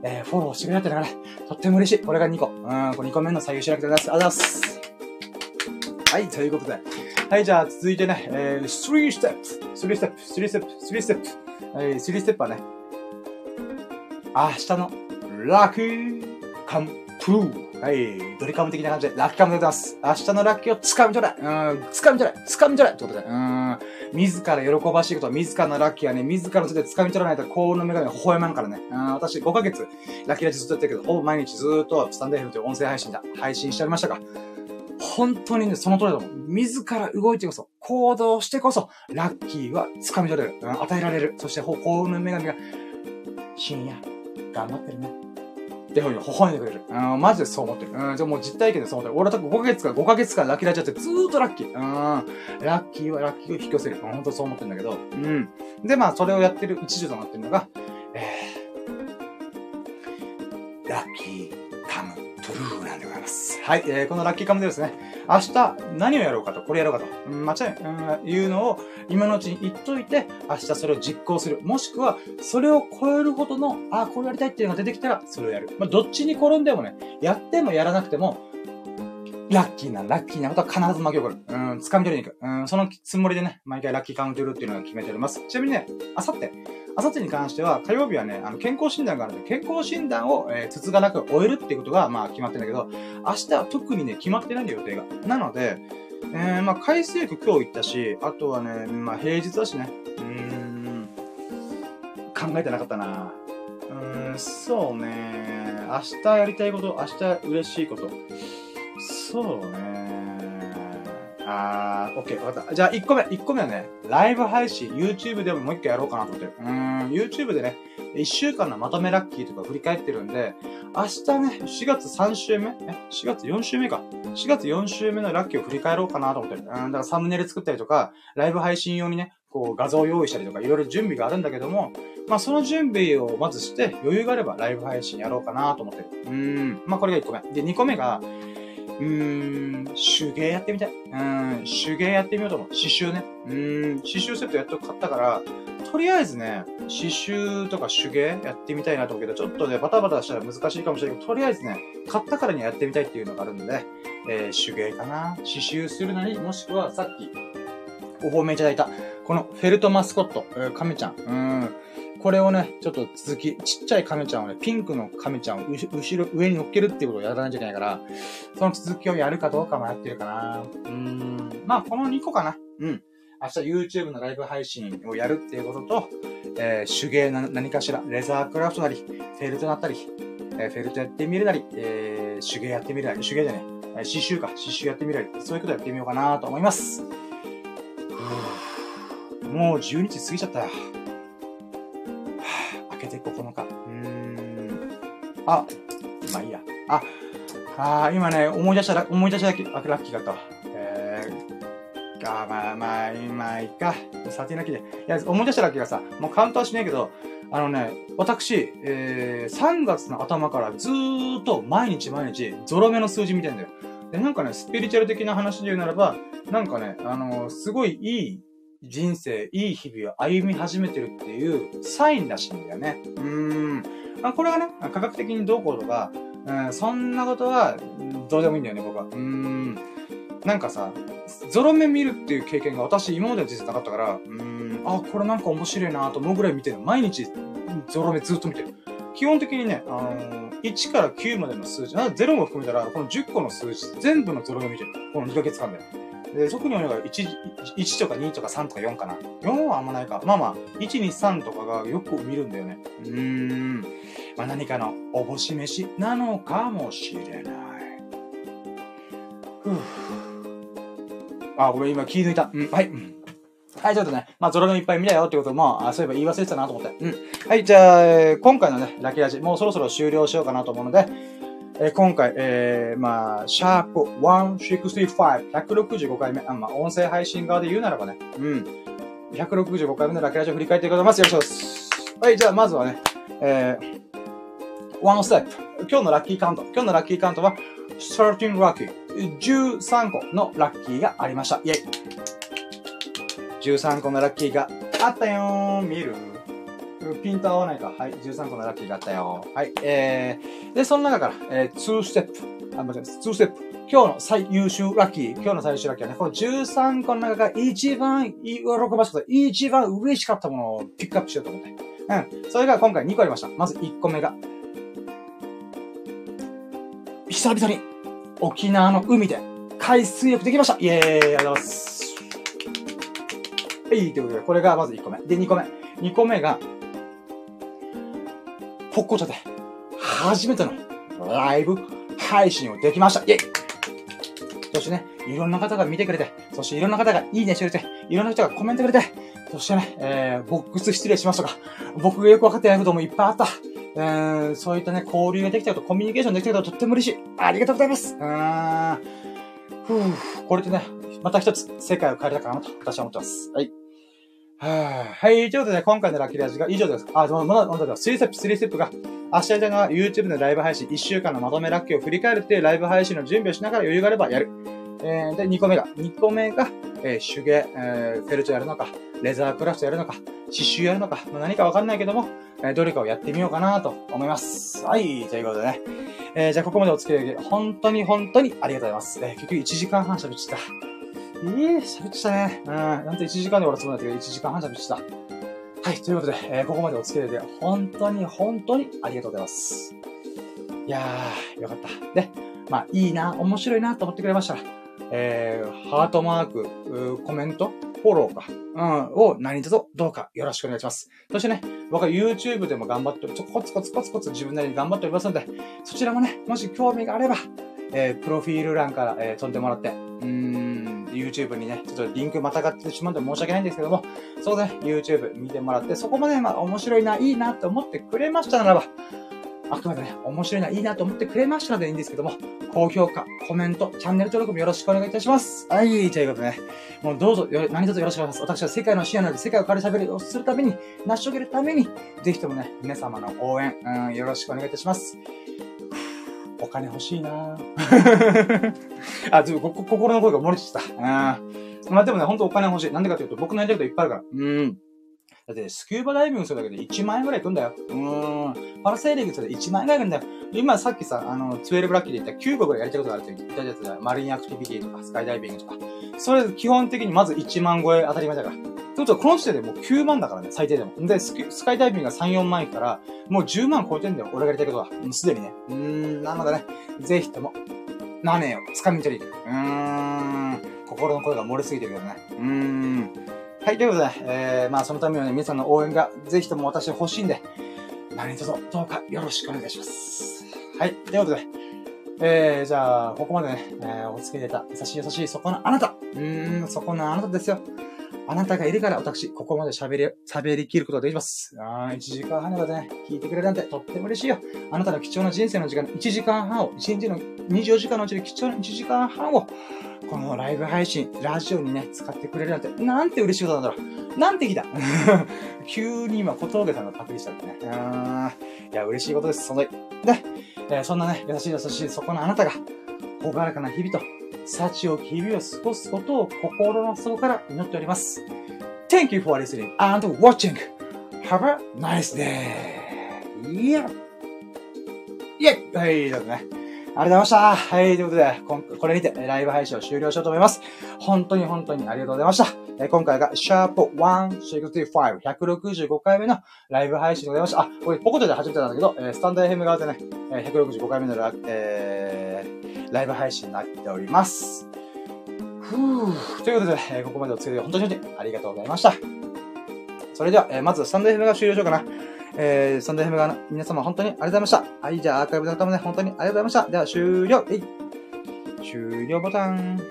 Speaker 1: えー、フォローしてくれたってのがね、とっても嬉しい。これが2個。うん、これ2個目の採用しなくてございます。ありがとうございます。はい、ということで。はい、じゃあ続いてね、えー、3ステップ。3ステップ、3ステップ、3ステップ。はい、3ステップはね、明日のラッキーカンプー。はい。ドリカム的な感じで、ラッキーカムでございます。明日のラッキーを掴み取れ。うん、掴み取れ。掴み取れってことで。うん。自ら喜ばしいこと、自らのラッキーはね、自らの手で掴み取らないと幸運の女神は微笑まんからね。うん、私5ヶ月、ラッキーラジずっとやってるけど、ほぼ毎日ずっとスタンド FM という音声配信だ、配信しておりましたが、本当にね、その通りだと思う。自ら動いてこそ、行動してこそ、ラッキーは掴み取れる。うん、与えられる。そして、幸運の女神が、深夜、頑張ってるね。ってふうに微笑んでくれる。うん、マジでそう思ってる。うん、じゃもう実体験でそう思ってる。俺は多分5ヶ月から5ヶ月間ラッキーラジオってずーっとラッキー。うん、ラッキーはラッキーを引き寄せる。本当そう思ってるんだけど。うん。で、まあ、それをやってる一助となってるのが、はい、えー、このラッキーカムでですね、明日何をやろうかと、これやろうかと、うん、間違い、うん、いうのを今のうちに言っといて、明日それを実行する。もしくは、それを超えるほどの、あ、これやりたいっていうのが出てきたら、それをやる。まあ、どっちに転んでもね、やってもやらなくても、ラッキーな、ラッキーなことは必ず巻き起こる。うん、掴み取りに行く。うん、そのつもりでね、毎回ラッキーカウントルっていうのを決めております。ちなみにね、あさって、あさってに関しては、火曜日はね、あの、健康診断があるんで、健康診断を、えー、つつがなく終えるっていうことが、まあ、決まってんだけど、明日は特にね、決まってないんだよ、予定が。なので、えー、まあ、海水浴今日行ったし、あとはね、まあ、平日だしね、うーん、考えてなかったなうーん、そうね。明日やりたいこと、明日嬉しいこと。そうね。あー、オッケー、わかった。じゃあ、1個目、1個目はね、ライブ配信、YouTube でももう一回やろうかなと思ってる。うーん、YouTube でね、1週間のまとめラッキーとか振り返ってるんで、明日ね、4月3週目？え ?4 月4週目か。4月4週目のラッキーを振り返ろうかなと思ってる。うん、だからサムネイル作ったりとか、ライブ配信用にね、こう画像を用意したりとか、いろいろ準備があるんだけども、まあその準備をまずして、余裕があればライブ配信やろうかなと思ってる。うん、まあこれが1個目。で、2個目が、うーん、手芸やってみたい。うん、手芸やってみようと思う。刺繍ね。うん、刺繍セットやっと買ったから、とりあえずね、刺繍とか手芸やってみたいなと思うけど、ちょっとね、バタバタしたら難しいかもしれないけど、とりあえずね、買ったからにはやってみたいっていうのがあるので、えー、手芸かな。刺繍するなり、もしくはさっき、ご褒美いただいた、このフェルトマスコット、えー、カメちゃん。うん。これをね、ちょっと続き、ちっちゃい亀ちゃんをね、ピンクの亀ちゃんを後ろ、上に乗っけるっていうことをやらないといけないから、その続きをやるかどうかもやってるかな。うん。まあ、この2個かな。うん。明日 YouTube のライブ配信をやるっていうことと、えー、手芸な何かしら、レザークラフトなり、フェルトなったり、えー、フェルトやってみるなり、えー、手芸やってみるなり、手芸でね、え、刺繍か、刺繍やってみるなり、そういうことやってみようかなと思います。もう10日過ぎちゃった。明けて9日。うーん。あ、まあいいや。あ、あ今ね、思い出したら、思い出しただけ、あ、ラッキーだったわ。えー、あ、まあまあ、今いいか。さてなきで。いや、思い出したラッキーがさ、もうカウントはしないけど、あのね、私、えー、3月の頭からずーっと毎日毎日、ゾロ目の数字見てんだよ。で、なんかね、スピリチュアル的な話で言うならば、なんかね、あのー、すごいいい人生、いい日々を歩み始めてるっていうサインらしいんだよね。うーん。まあ、これはね、科学的にどうこうとか、うん、そんなことは、どうでもいいんだよね、僕は。うーん。なんかさ、ゾロ目見るっていう経験が私今までの人生なかったから、うーん、あ、これなんか面白いなと思うぐらい見てる。毎日、ゾロ目ずっと見てる。基本的にね、あのー、1から9までの数字、0も含めたら、この10個の数字、全部のゾロ目見てる。この2ヶ月間で。で、特に多いのが 1, 1とか2とか3とか4かな。4はあんまないか。まあまあ、1、2、3とかがよく見るんだよね。うーん。まあ何かのおぼし飯なのかもしれない。ふぅ。あ、ごめん、今気抜いた。うん、はい。はい、ちょっとね、まあ、ゾロ目いっぱい見たよってことも、あ、そういえば言い忘れてたなと思って。うん。はい、じゃあ、えー、今回のね、ラッキーラジ、もうそろそろ終了しようかなと思うので、えー、今回、えー、まあ、シャープ165、165回目、あまあ、音声配信側で言うならばね、うん。165回目のラッキーラジオ振り返っていただきます。よろしくお願いします。はい、じゃあ、まずはね、えー、ワンステップ。今日のラッキーカウント。今日のラッキーカウントは、13ラッキー。13個のラッキーがありました。イェイ。13個のラッキーがあったよー。見るピント合わないか。はい。13個のラッキーがあったよ。はい。えー、で、その中から、えー、2ステップ。あ、間違えます。2ステップ。今日の最優秀ラッキー。今日の最優秀ラッキーはね、この13個の中から一番喜ばしかった、一番嬉しかったものをピックアップしようと思って。うん。それが今回2個ありました。まず1個目が、久々に沖縄の海で海水浴できましたイェーイありがとうございます。はい、ということで、これがまず1個目。で、2個目。2個目が、ポッコチャで、初めてのライブ配信をできました。イェイそしてね、いろんな方が見てくれて、そしていろんな方がいいねしてくれて、いろんな人がコメントくれて、そしてね、えー、ボックス失礼しましたが、僕がよくわかってないこともいっぱいあった。えー、そういったね、交流ができたこと、コミュニケーションできたこと、とっても嬉しい。ありがとうございます。うーん。ふぅ、これでね、また一つ世界を変えたかなと私は思ってます。はい。はい、ということで、今回のラッキーラジが以上です。あ、まだ、まだ、3ステップ、3ステップが、明日やりたいのは YouTube のライブ配信、1週間のまとめラッキーを振り返るっていうライブ配信の準備をしながら余裕があればやる。えー、で、2個目が、2個目が、えー、手芸、えー、フェルトやるのか、レザークラフトやるのか、刺繍やるのか、まあ、何かわかんないけども、えー、どれかをやってみようかなと思います。はい、ということでね。えー、じゃあここまでお付き合い本当に本当にありがとうございます。えー、結局1時間半喋ってた。ええー、喋ってきたね。うん。なんと1時間で終わらせもらったけど、1時間半喋ってきた。はい、ということで、えー、ここまでお付き合いで、本当に本当にありがとうございます。いやー、よかった。で、まあ、いいな、面白いなと思ってくれましたら、えー、ハートマーク、コメント、フォローか、うん、を何卒どうかよろしくお願いします。そしてね、僕は YouTube でも頑張って、ちょ、コツコツコツコツ自分なりに頑張っておりますので、そちらもね、もし興味があれば、えー、プロフィール欄から、えー、飛んでもらって、うーん、YouTube にね、ちょっとリンクまたがってしまうんで申し訳ないんですけども、そうね、YouTube 見てもらって、そこまでまあ面白いな、いいなって思ってくれましたならば、あくまでね、面白いな、いいなと思ってくれましたのでいいんですけども、高評価、コメント、チャンネル登録もよろしくお願いいたします。はい、ということでね、もうどうぞよ、何卒よろしくお願いします。私は世界の視野なので世界を変える喋りをするために、成し遂げるために、ぜひともね、皆様の応援、うん、よろしくお願いいたします。お金欲しいな あ、ちょっと心の声が漏れちゃった。うん。まあでもね、ほんとお金欲しい。なんでかというと、僕のやりたいこといっぱいあるから。うん。だって、スキューバダイビングするだけで1万円ぐらいいくんだよ。うーん。パラセーリングするだけで1万円ぐらいいくんだよ。今さっきさ、あの、12ラッキーで言った9個ぐらいやりたいことがあるって言ったやつだ。マリンアクティビティとか、スカイダイビングとか。それ、基本的にまず1万超え当たり前だから。というと、この時点でもう9万だからね、最低でも。で、スカイダイビングが3、4万円から、もう10万超えてんだよ、俺がやりたいことは。もうすでにね。うーん、なのでね、ぜひとも、マネーを掴み取り。うーん、心の声が漏れすぎてるけどね。うーん。はい、ということで、えー、まあそのためにはね、皆さんの応援がぜひとも私欲しいんで、何卒どうかよろしくお願いします。はい、ということで、えー、じゃあ、ここまでね、えー、お付き合いいた優しい優しいそこのあなた。うーん、そこのあなたですよ。あなたがいるから私、ここまで喋り、喋り切ることができます。あー1時間半でね、聞いてくれるなんてとっても嬉しいよ。あなたの貴重な人生の時間、1時間半を、1日の24時間のうちに貴重な1時間半を、このライブ配信、ラジオにね、使ってくれるなんて、なんて嬉しいことなんだろう。なんてきた 急に今、小峠さんがパクリしたんでね。いや、嬉しいことです、その、で、えー、そんなね、優しい優しいそこのあなたが、ほがらかな日々と、幸を日々を過ごすことを心の底から祈っております。Thank you for listening and watching. Have a nice day. Yeah. イェイはい、だね。ありがとうございました。はい、ということで、これにてライブ配信を終了しようと思います。本当に本当にありがとうございました。え今回がシャープ165、165回目のライブ配信でございました。あ、これポコテで始めてたんだけど、えスタンド FM 側でね、え165回目のラ,、えー、ライブ配信になっております。ふぅ。ということで、えここまでお付き合い本当に本当にありがとうございました。それでは、えまずスタンド FM が終了しようかな。えー、サンド FM 側の皆様本当にありがとうございました。はい、じゃあアーカイブの方もね、本当にありがとうございました。では終了。終了ボタン。